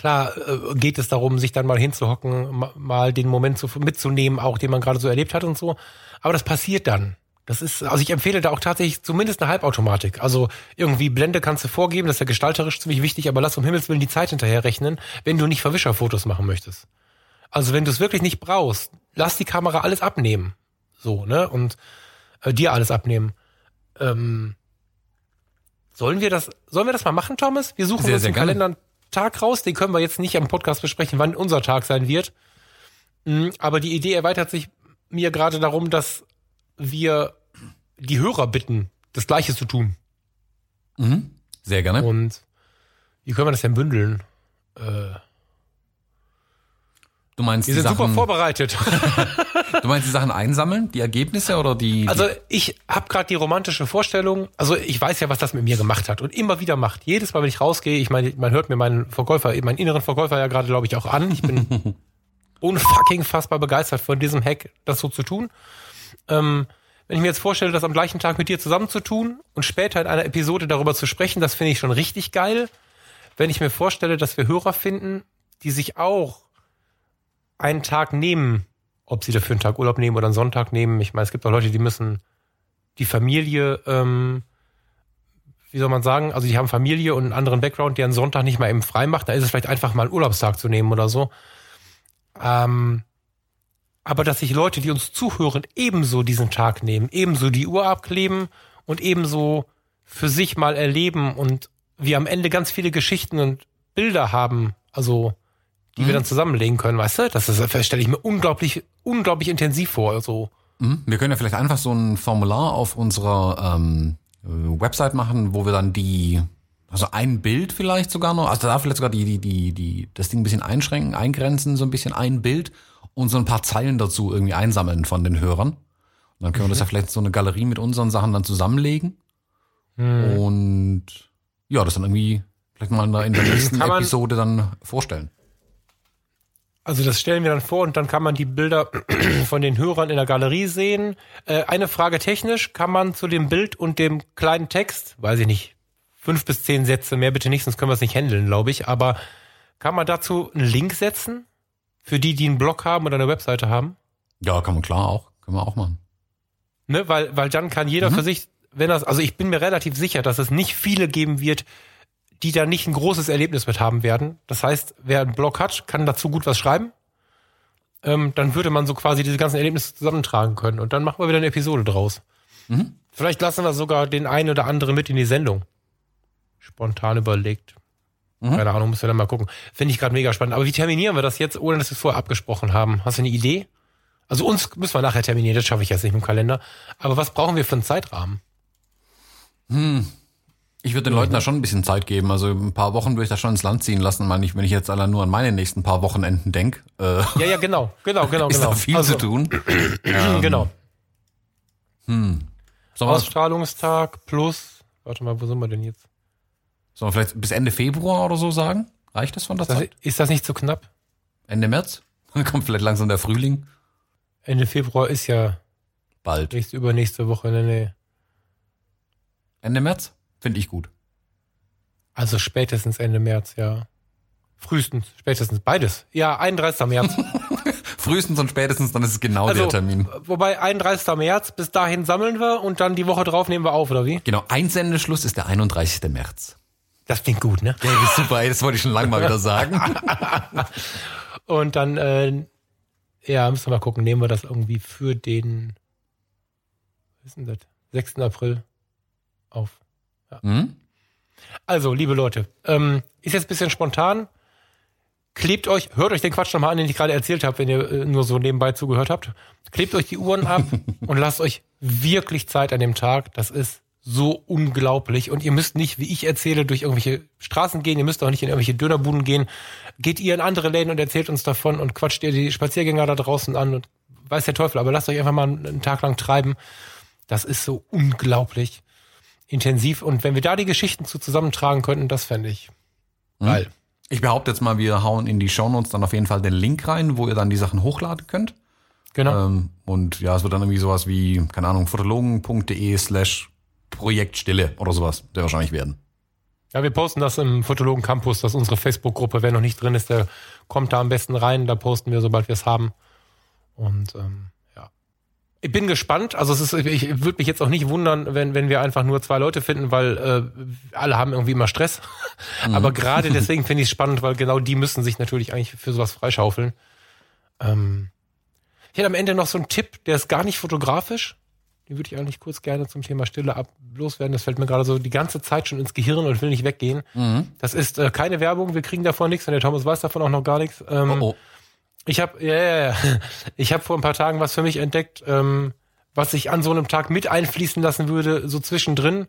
klar äh, geht es darum, sich dann mal hinzuhocken, ma, mal den Moment zu, mitzunehmen, auch den man gerade so erlebt hat und so. Aber das passiert dann. Das ist, also ich empfehle da auch tatsächlich zumindest eine Halbautomatik. Also irgendwie Blende kannst du vorgeben, das ist ja gestalterisch ziemlich wichtig, aber lass um Himmels Willen die Zeit hinterher rechnen, wenn du nicht Verwischerfotos machen möchtest. Also wenn du es wirklich nicht brauchst, lass die Kamera alles abnehmen. So, ne? Und äh, dir alles abnehmen. Ähm, sollen wir das, sollen wir das mal machen, Thomas? Wir suchen sehr, uns im Kalender Tag raus, den können wir jetzt nicht am Podcast besprechen, wann unser Tag sein wird. Mhm, aber die Idee erweitert sich mir gerade darum, dass wir die Hörer bitten, das Gleiche zu tun. Mhm. Sehr gerne. Und wie können wir das denn bündeln? Äh, Du meinst Wir sind Sachen, super vorbereitet. du meinst die Sachen einsammeln, die Ergebnisse oder die? Also ich habe gerade die romantische Vorstellung. Also ich weiß ja, was das mit mir gemacht hat und immer wieder macht. Jedes Mal, wenn ich rausgehe, ich meine, man hört mir meinen Verkäufer, meinen inneren Verkäufer ja gerade, glaube ich, auch an. Ich bin unfucking fassbar begeistert von diesem Hack, das so zu tun. Ähm, wenn ich mir jetzt vorstelle, das am gleichen Tag mit dir zusammen zu tun und später in einer Episode darüber zu sprechen, das finde ich schon richtig geil. Wenn ich mir vorstelle, dass wir Hörer finden, die sich auch einen Tag nehmen, ob sie dafür einen Tag Urlaub nehmen oder einen Sonntag nehmen. Ich meine, es gibt auch Leute, die müssen die Familie, ähm, wie soll man sagen, also die haben Familie und einen anderen Background, der einen Sonntag nicht mal eben frei macht. Da ist es vielleicht einfach mal einen Urlaubstag zu nehmen oder so. Ähm, aber dass sich Leute, die uns zuhören, ebenso diesen Tag nehmen, ebenso die Uhr abkleben und ebenso für sich mal erleben und wir am Ende ganz viele Geschichten und Bilder haben, also die mhm. wir dann zusammenlegen können, weißt du? Das, ist, das stelle ich mir unglaublich, unglaublich intensiv vor. Also. Mhm. Wir können ja vielleicht einfach so ein Formular auf unserer ähm, Website machen, wo wir dann die, also ein Bild vielleicht sogar noch, also da vielleicht sogar die, die, die, die, das Ding ein bisschen einschränken, eingrenzen, so ein bisschen ein Bild und so ein paar Zeilen dazu irgendwie einsammeln von den Hörern. Und dann können mhm. wir das ja vielleicht so eine Galerie mit unseren Sachen dann zusammenlegen. Mhm. Und ja, das dann irgendwie vielleicht mal in der nächsten Episode dann vorstellen. Also das stellen wir dann vor und dann kann man die Bilder von den Hörern in der Galerie sehen. Äh, eine Frage technisch, kann man zu dem Bild und dem kleinen Text, weiß ich nicht, fünf bis zehn Sätze, mehr bitte nicht, sonst können wir es nicht handeln, glaube ich, aber kann man dazu einen Link setzen? Für die, die einen Blog haben oder eine Webseite haben? Ja, kann man klar auch. Können wir auch machen. Ne, weil, weil dann kann jeder mhm. für sich, wenn das, also ich bin mir relativ sicher, dass es nicht viele geben wird, die da nicht ein großes Erlebnis mit haben werden. Das heißt, wer einen Blog hat, kann dazu gut was schreiben. ähm, dann würde man so quasi diese ganzen Erlebnisse zusammentragen können. Und dann machen wir wieder eine Episode draus. Mhm. Vielleicht lassen wir sogar den einen oder anderen mit in die Sendung. Spontan überlegt. Mhm. Keine Ahnung, müssen wir dann mal gucken. Finde ich gerade mega spannend. Aber wie terminieren wir das jetzt, ohne dass wir es vorher abgesprochen haben? Hast du eine Idee? Also uns müssen wir nachher terminieren, das schaffe ich jetzt nicht mit dem Kalender. Aber was brauchen wir für einen Zeitrahmen? Ich würde den Leuten da schon ein bisschen Zeit geben. Also ein paar Wochen würde ich da schon ins Land ziehen lassen, meine ich, wenn ich jetzt allein nur an meine nächsten paar Wochenenden denke. Äh, Ja, ja, genau, genau, genau, ist genau. da viel also, zu tun. genau. Sollen wir, Ausstrahlungstag plus, warte mal, wo sind wir denn jetzt? sollen wir vielleicht bis Ende Februar oder so sagen? Reicht das von der Ist das, Zeit? ist das nicht zu knapp? Ende März? Dann kommt vielleicht langsam der Frühling. Ende Februar ist ja Bald. nächste, übernächste Woche in der Nähe. Ende März? Finde ich gut. Also spätestens Ende März, ja. Frühestens, spätestens, beides. Ja, 31. März. Frühestens und spätestens, dann ist es genau Also, der Termin. wobei 31. März, bis dahin sammeln wir und dann die Woche drauf nehmen wir auf, oder wie? Genau, Einsendeschluss ist der 31. März. Das klingt gut, ne? Ja, das ist super, das wollte ich schon lange mal wieder sagen. Und dann, äh, ja, müssen wir mal gucken, nehmen wir das irgendwie für den, was ist denn das? 6. April auf. Hm? Also, liebe Leute, ähm, ist jetzt ein bisschen spontan. Klebt euch, hört euch den Quatsch nochmal an, den ich gerade erzählt habe, wenn ihr äh, nur so nebenbei zugehört habt. Klebt euch die Uhren ab und lasst euch wirklich Zeit an dem Tag. Das ist so unglaublich. Und ihr müsst nicht, wie ich erzähle, durch irgendwelche Straßen gehen. Ihr müsst auch nicht in irgendwelche Dönerbuden gehen. Geht ihr in andere Läden und erzählt uns davon und quatscht ihr die Spaziergänger da draußen an und weiß der Teufel. Aber lasst euch einfach mal einen Tag lang treiben. Das ist so unglaublich intensiv. Und wenn wir da die Geschichten zu zusammentragen könnten, das fände ich geil. Ich behaupte jetzt mal, wir hauen in die Shownotes dann auf jeden Fall den Link rein, wo ihr dann die Sachen hochladen könnt. Genau. Ähm, und ja, es wird dann irgendwie sowas wie, keine Ahnung, fotologen.de slash Projektstille oder sowas, der wahrscheinlich werden. Ja, wir posten das im Fotologen Campus, das ist unsere Facebook-Gruppe. Wer noch nicht drin ist, der kommt da am besten rein. Da posten wir, sobald wir es haben. Und ähm. Ich bin gespannt. Also es ist, ich würde mich jetzt auch nicht wundern, wenn, wenn wir einfach nur zwei Leute finden, weil äh, alle haben irgendwie immer Stress. Aber gerade deswegen finde ich es spannend, weil genau die müssen sich natürlich eigentlich für sowas freischaufeln. Ähm, ich hätte am Ende noch so einen Tipp, der ist gar nicht fotografisch. Den würde ich eigentlich kurz gerne zum Thema Stille ab loswerden. Das fällt mir gerade so die ganze Zeit schon ins Gehirn und will nicht weggehen. Das ist äh, keine Werbung, wir kriegen davon nichts und der Thomas weiß davon auch noch gar nichts. Ähm, Oh, oh. Ich habe ja, ja, ja. ich habe vor ein paar Tagen was für mich entdeckt, ähm, was ich an so einem Tag mit einfließen lassen würde, so zwischendrin.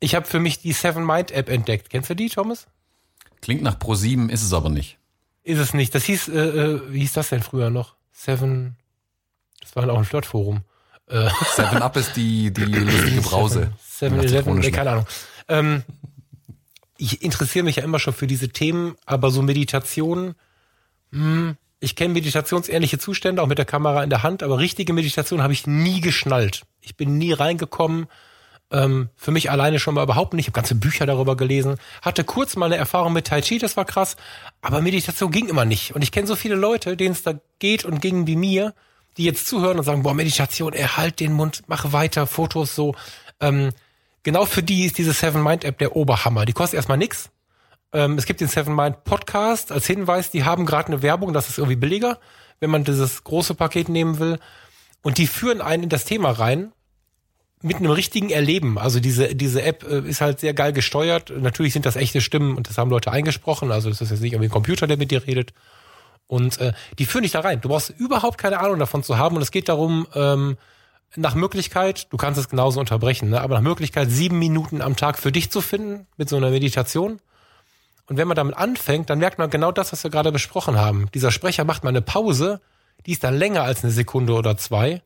Ich habe für mich die Seven Mind App entdeckt. Kennst du die, Thomas? Klingt nach Pro 7, ist es aber nicht. Ist es nicht. Das hieß, äh, äh, wie hieß das denn früher noch? Seven. Das war auch ein Flirtforum. Äh, Seven Up ist die, die lustige Brause. Seven Eleven, nee, keine Ahnung. Ähm, ich interessiere mich ja immer schon für diese Themen, aber so Meditation, hm, ich kenne meditationsähnliche Zustände, auch mit der Kamera in der Hand, aber richtige Meditation habe ich nie geschnallt. Ich bin nie reingekommen. Ähm, für mich alleine schon mal überhaupt nicht. Ich habe ganze Bücher darüber gelesen. Hatte kurz mal eine Erfahrung mit Tai Chi, das war krass. Aber Meditation ging immer nicht. Und ich kenne so viele Leute, denen es da geht und ging wie mir, die jetzt zuhören und sagen, boah, Meditation, erhalt den Mund, mach weiter, Fotos so. Ähm, genau für die ist diese Seven Mind App der Oberhammer. Die kostet erstmal nix. Ähm, es gibt den Seven Mind Podcast als Hinweis, die haben gerade eine Werbung, das ist irgendwie billiger, wenn man dieses große Paket nehmen will. Und die führen einen in das Thema rein mit einem richtigen Erleben. Also diese, diese App äh, ist halt sehr geil gesteuert. Natürlich sind das echte Stimmen und das haben Leute eingesprochen. Also das ist jetzt nicht irgendwie ein Computer, der mit dir redet. Und äh, die führen dich da rein. Du brauchst überhaupt keine Ahnung davon zu haben. Und es geht darum, ähm, nach Möglichkeit, du kannst es genauso unterbrechen, ne? aber nach Möglichkeit sieben Minuten am Tag für dich zu finden mit so einer Meditation. Und wenn man damit anfängt, dann merkt man genau das, was wir gerade besprochen haben. Dieser Sprecher macht mal eine Pause, die ist dann länger als eine Sekunde oder zwei.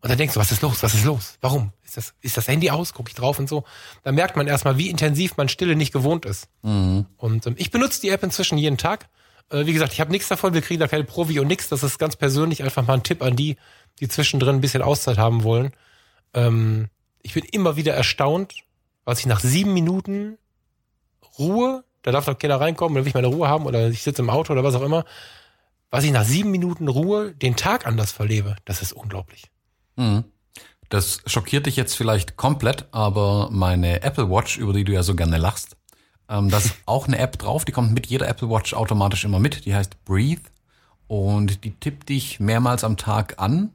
Und dann denkst du, was ist los? Was ist los? Warum? Ist das, ist das Handy aus? Guck ich drauf und so. Dann merkt man erstmal, wie intensiv man Stille nicht gewohnt ist. Und ähm, ich benutze die App inzwischen jeden Tag. Äh, wie gesagt, ich habe nichts davon, wir kriegen da keine Provi und nichts. Das ist ganz persönlich einfach mal ein Tipp an die, die zwischendrin ein bisschen Auszeit haben wollen. Ähm, ich bin immer wieder erstaunt, was ich nach sieben Minuten Ruhe, da darf doch keiner reinkommen, oder will ich meine Ruhe haben, oder ich sitze im Auto oder was auch immer, was ich nach sieben Minuten Ruhe den Tag anders verlebe, das ist unglaublich. Das schockiert dich jetzt vielleicht komplett, aber meine Apple Watch, über die du ja so gerne lachst, ähm, da ist auch eine App drauf, die kommt mit jeder Apple Watch automatisch immer mit, die heißt Breathe. und die tippt dich mehrmals am Tag an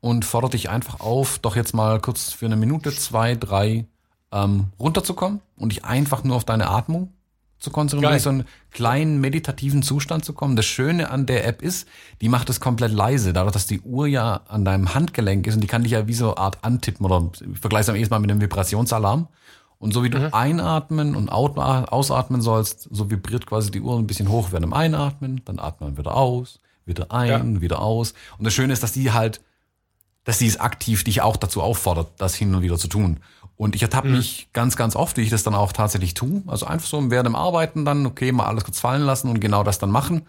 und fordert dich einfach auf, doch jetzt mal kurz für eine Minute, zwei, drei ähm, runterzukommen und dich einfach nur auf deine Atmung zu konzentrieren, in so einen kleinen meditativen Zustand zu kommen. Das Schöne an der App ist, die macht es komplett leise, dadurch, dass die Uhr ja an deinem Handgelenk ist und die kann dich ja wie so eine Art antippen oder ich vergleiche es am ehesten mal mit einem Vibrationsalarm. Und so wie du mhm. einatmen und ausatmen sollst, so vibriert quasi die Uhr ein bisschen hoch während dem Einatmen, dann atmen wieder aus, wieder ein, ja. wieder aus. Und das Schöne ist, dass die halt, dass die es aktiv dich auch dazu auffordert, das hin und wieder zu tun. Und ich ertappe mhm. mich ganz, ganz oft, wie ich das dann auch tatsächlich tue. Also einfach so während dem Arbeiten dann, okay, mal alles kurz fallen lassen und genau das dann machen.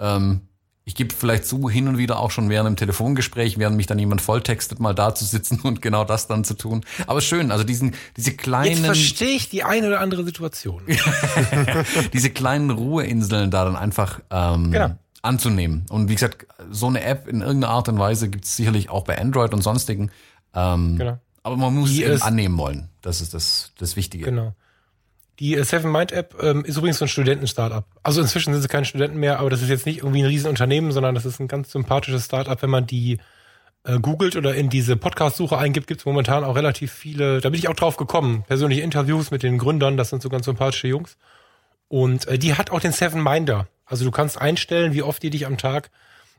Ähm, ich gebe vielleicht zu, hin und wieder auch schon während einem Telefongespräch, während mich dann jemand volltextet, mal da zu sitzen und genau das dann zu tun. Aber schön, also diesen, diese kleinen. Jetzt verstehe ich die eine oder andere Situation. diese kleinen Ruheinseln da dann einfach ähm, genau. anzunehmen. Und wie gesagt, so eine App in irgendeiner Art und Weise gibt es sicherlich auch bei Android und sonstigen. Ähm, genau. Aber man muss die es eben annehmen wollen. Das ist das, das Wichtige. Genau. Die äh, Seven Mind App ähm, ist übrigens so ein Studenten-Startup. Also inzwischen sind sie keine Studenten mehr, aber das ist jetzt nicht irgendwie ein Riesenunternehmen, sondern das ist ein ganz sympathisches Startup. Wenn man die äh, googelt oder in diese Podcast-Suche eingibt, gibt es momentan auch relativ viele, da bin ich auch drauf gekommen, persönliche Interviews mit den Gründern, das sind so ganz sympathische Jungs. Und äh, die hat auch den Seven Minder. Also du kannst einstellen, wie oft die dich am Tag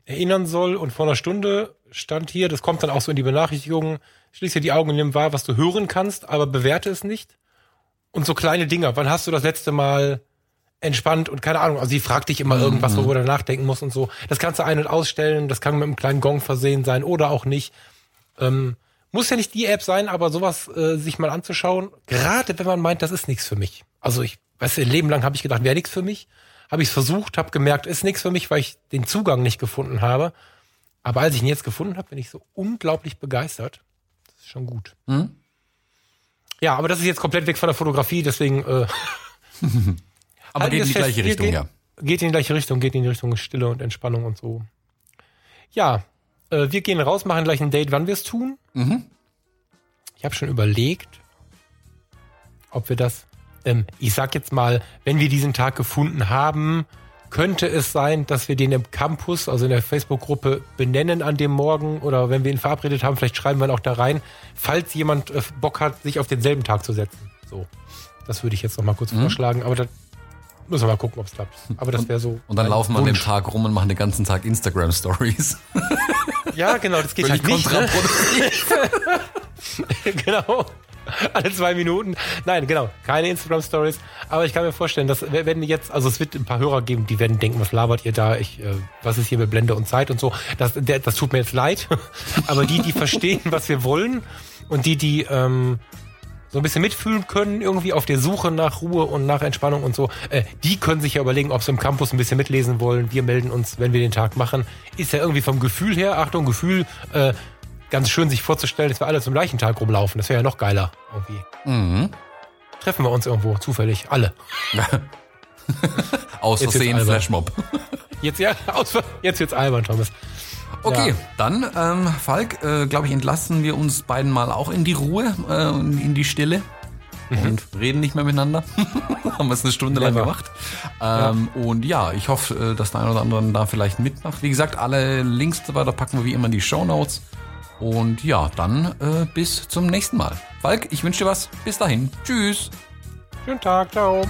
erinnern soll. Und vor einer Stunde stand hier, das kommt dann auch so in die Benachrichtigungen, schließ dir die Augen und nimm wahr, was du hören kannst, aber bewerte es nicht. Und so kleine Dinger, wann hast du das letzte Mal entspannt und keine Ahnung, also sie fragt dich immer irgendwas, mhm. worüber du nachdenken musst und so. Das kannst du ein- und ausstellen, das kann mit einem kleinen Gong versehen sein oder auch nicht. Ähm, muss ja nicht die App sein, aber sowas äh, sich mal anzuschauen, gerade wenn man meint, das ist nichts für mich. Also ich, weißt du, ein Leben lang habe ich gedacht, wäre nichts für mich. Habe ich es versucht, habe gemerkt, ist nichts für mich, weil ich den Zugang nicht gefunden habe. Aber als ich ihn jetzt gefunden habe, bin ich so unglaublich begeistert. Das ist schon gut. Mhm. Ja, aber das ist jetzt komplett weg von der Fotografie, deswegen. Äh, aber geht in die fest, gleiche Richtung, geht, ja. Geht in die gleiche Richtung, geht in die Richtung Stille und Entspannung und so. Ja, äh, wir gehen raus, machen gleich ein Date, wann wir es tun. Mhm. Ich habe schon überlegt, ob wir das ähm, ich sag jetzt mal, wenn wir diesen Tag gefunden haben, könnte es sein, dass wir den im Campus, also in der Facebook-Gruppe, benennen an dem Morgen oder wenn wir ihn verabredet haben, vielleicht schreiben wir ihn auch da rein, falls jemand äh, Bock hat, sich auf denselben Tag zu setzen. So, das würde ich jetzt noch mal kurz mhm. vorschlagen, aber das müssen wir mal gucken, ob es klappt. Aber das wäre so. Und dann laufen wir an dem Tag rum und machen den ganzen Tag Instagram-Stories. Ja, genau, das geht Völlig halt nicht. Ne? genau. Alle zwei Minuten. Nein, genau. Keine Instagram-Stories. Aber ich kann mir vorstellen, dass wenn jetzt, also es wird ein paar Hörer geben, die werden denken, was labert ihr da? Ich, äh, was ist hier mit Blende und Zeit und so? Das, der, das tut mir jetzt leid. Aber die, die verstehen, was wir wollen und die, die ähm, so ein bisschen mitfühlen können, irgendwie auf der Suche nach Ruhe und nach Entspannung und so, äh, die können sich ja überlegen, ob sie im Campus ein bisschen mitlesen wollen. Wir melden uns, wenn wir den Tag machen. Ist ja irgendwie vom Gefühl her, Achtung, Gefühl, äh, ganz schön, sich vorzustellen, dass wir alle zum gleichen Tag rumlaufen. Das wäre ja noch geiler irgendwie. Mhm. Treffen wir uns irgendwo, zufällig, alle. aus Versehen Flashmob. Jetzt ja, aus, jetzt wird's albern, Thomas. Okay, ja. dann, ähm, Falk, äh, glaube ich, entlassen wir uns beiden mal auch in die Ruhe, äh, in die Stille mhm. und reden nicht mehr miteinander. Haben wir es eine Stunde Never. lang gemacht. Ähm, ja. Und ja, ich hoffe, äh, dass der eine oder andere da vielleicht mitmacht. Wie gesagt, alle Links so weiter packen wir wie immer in die Show Notes. Und ja, dann äh, bis zum nächsten Mal. Falk, ich wünsche dir was. Bis dahin. Tschüss. Schönen Tag. Ciao.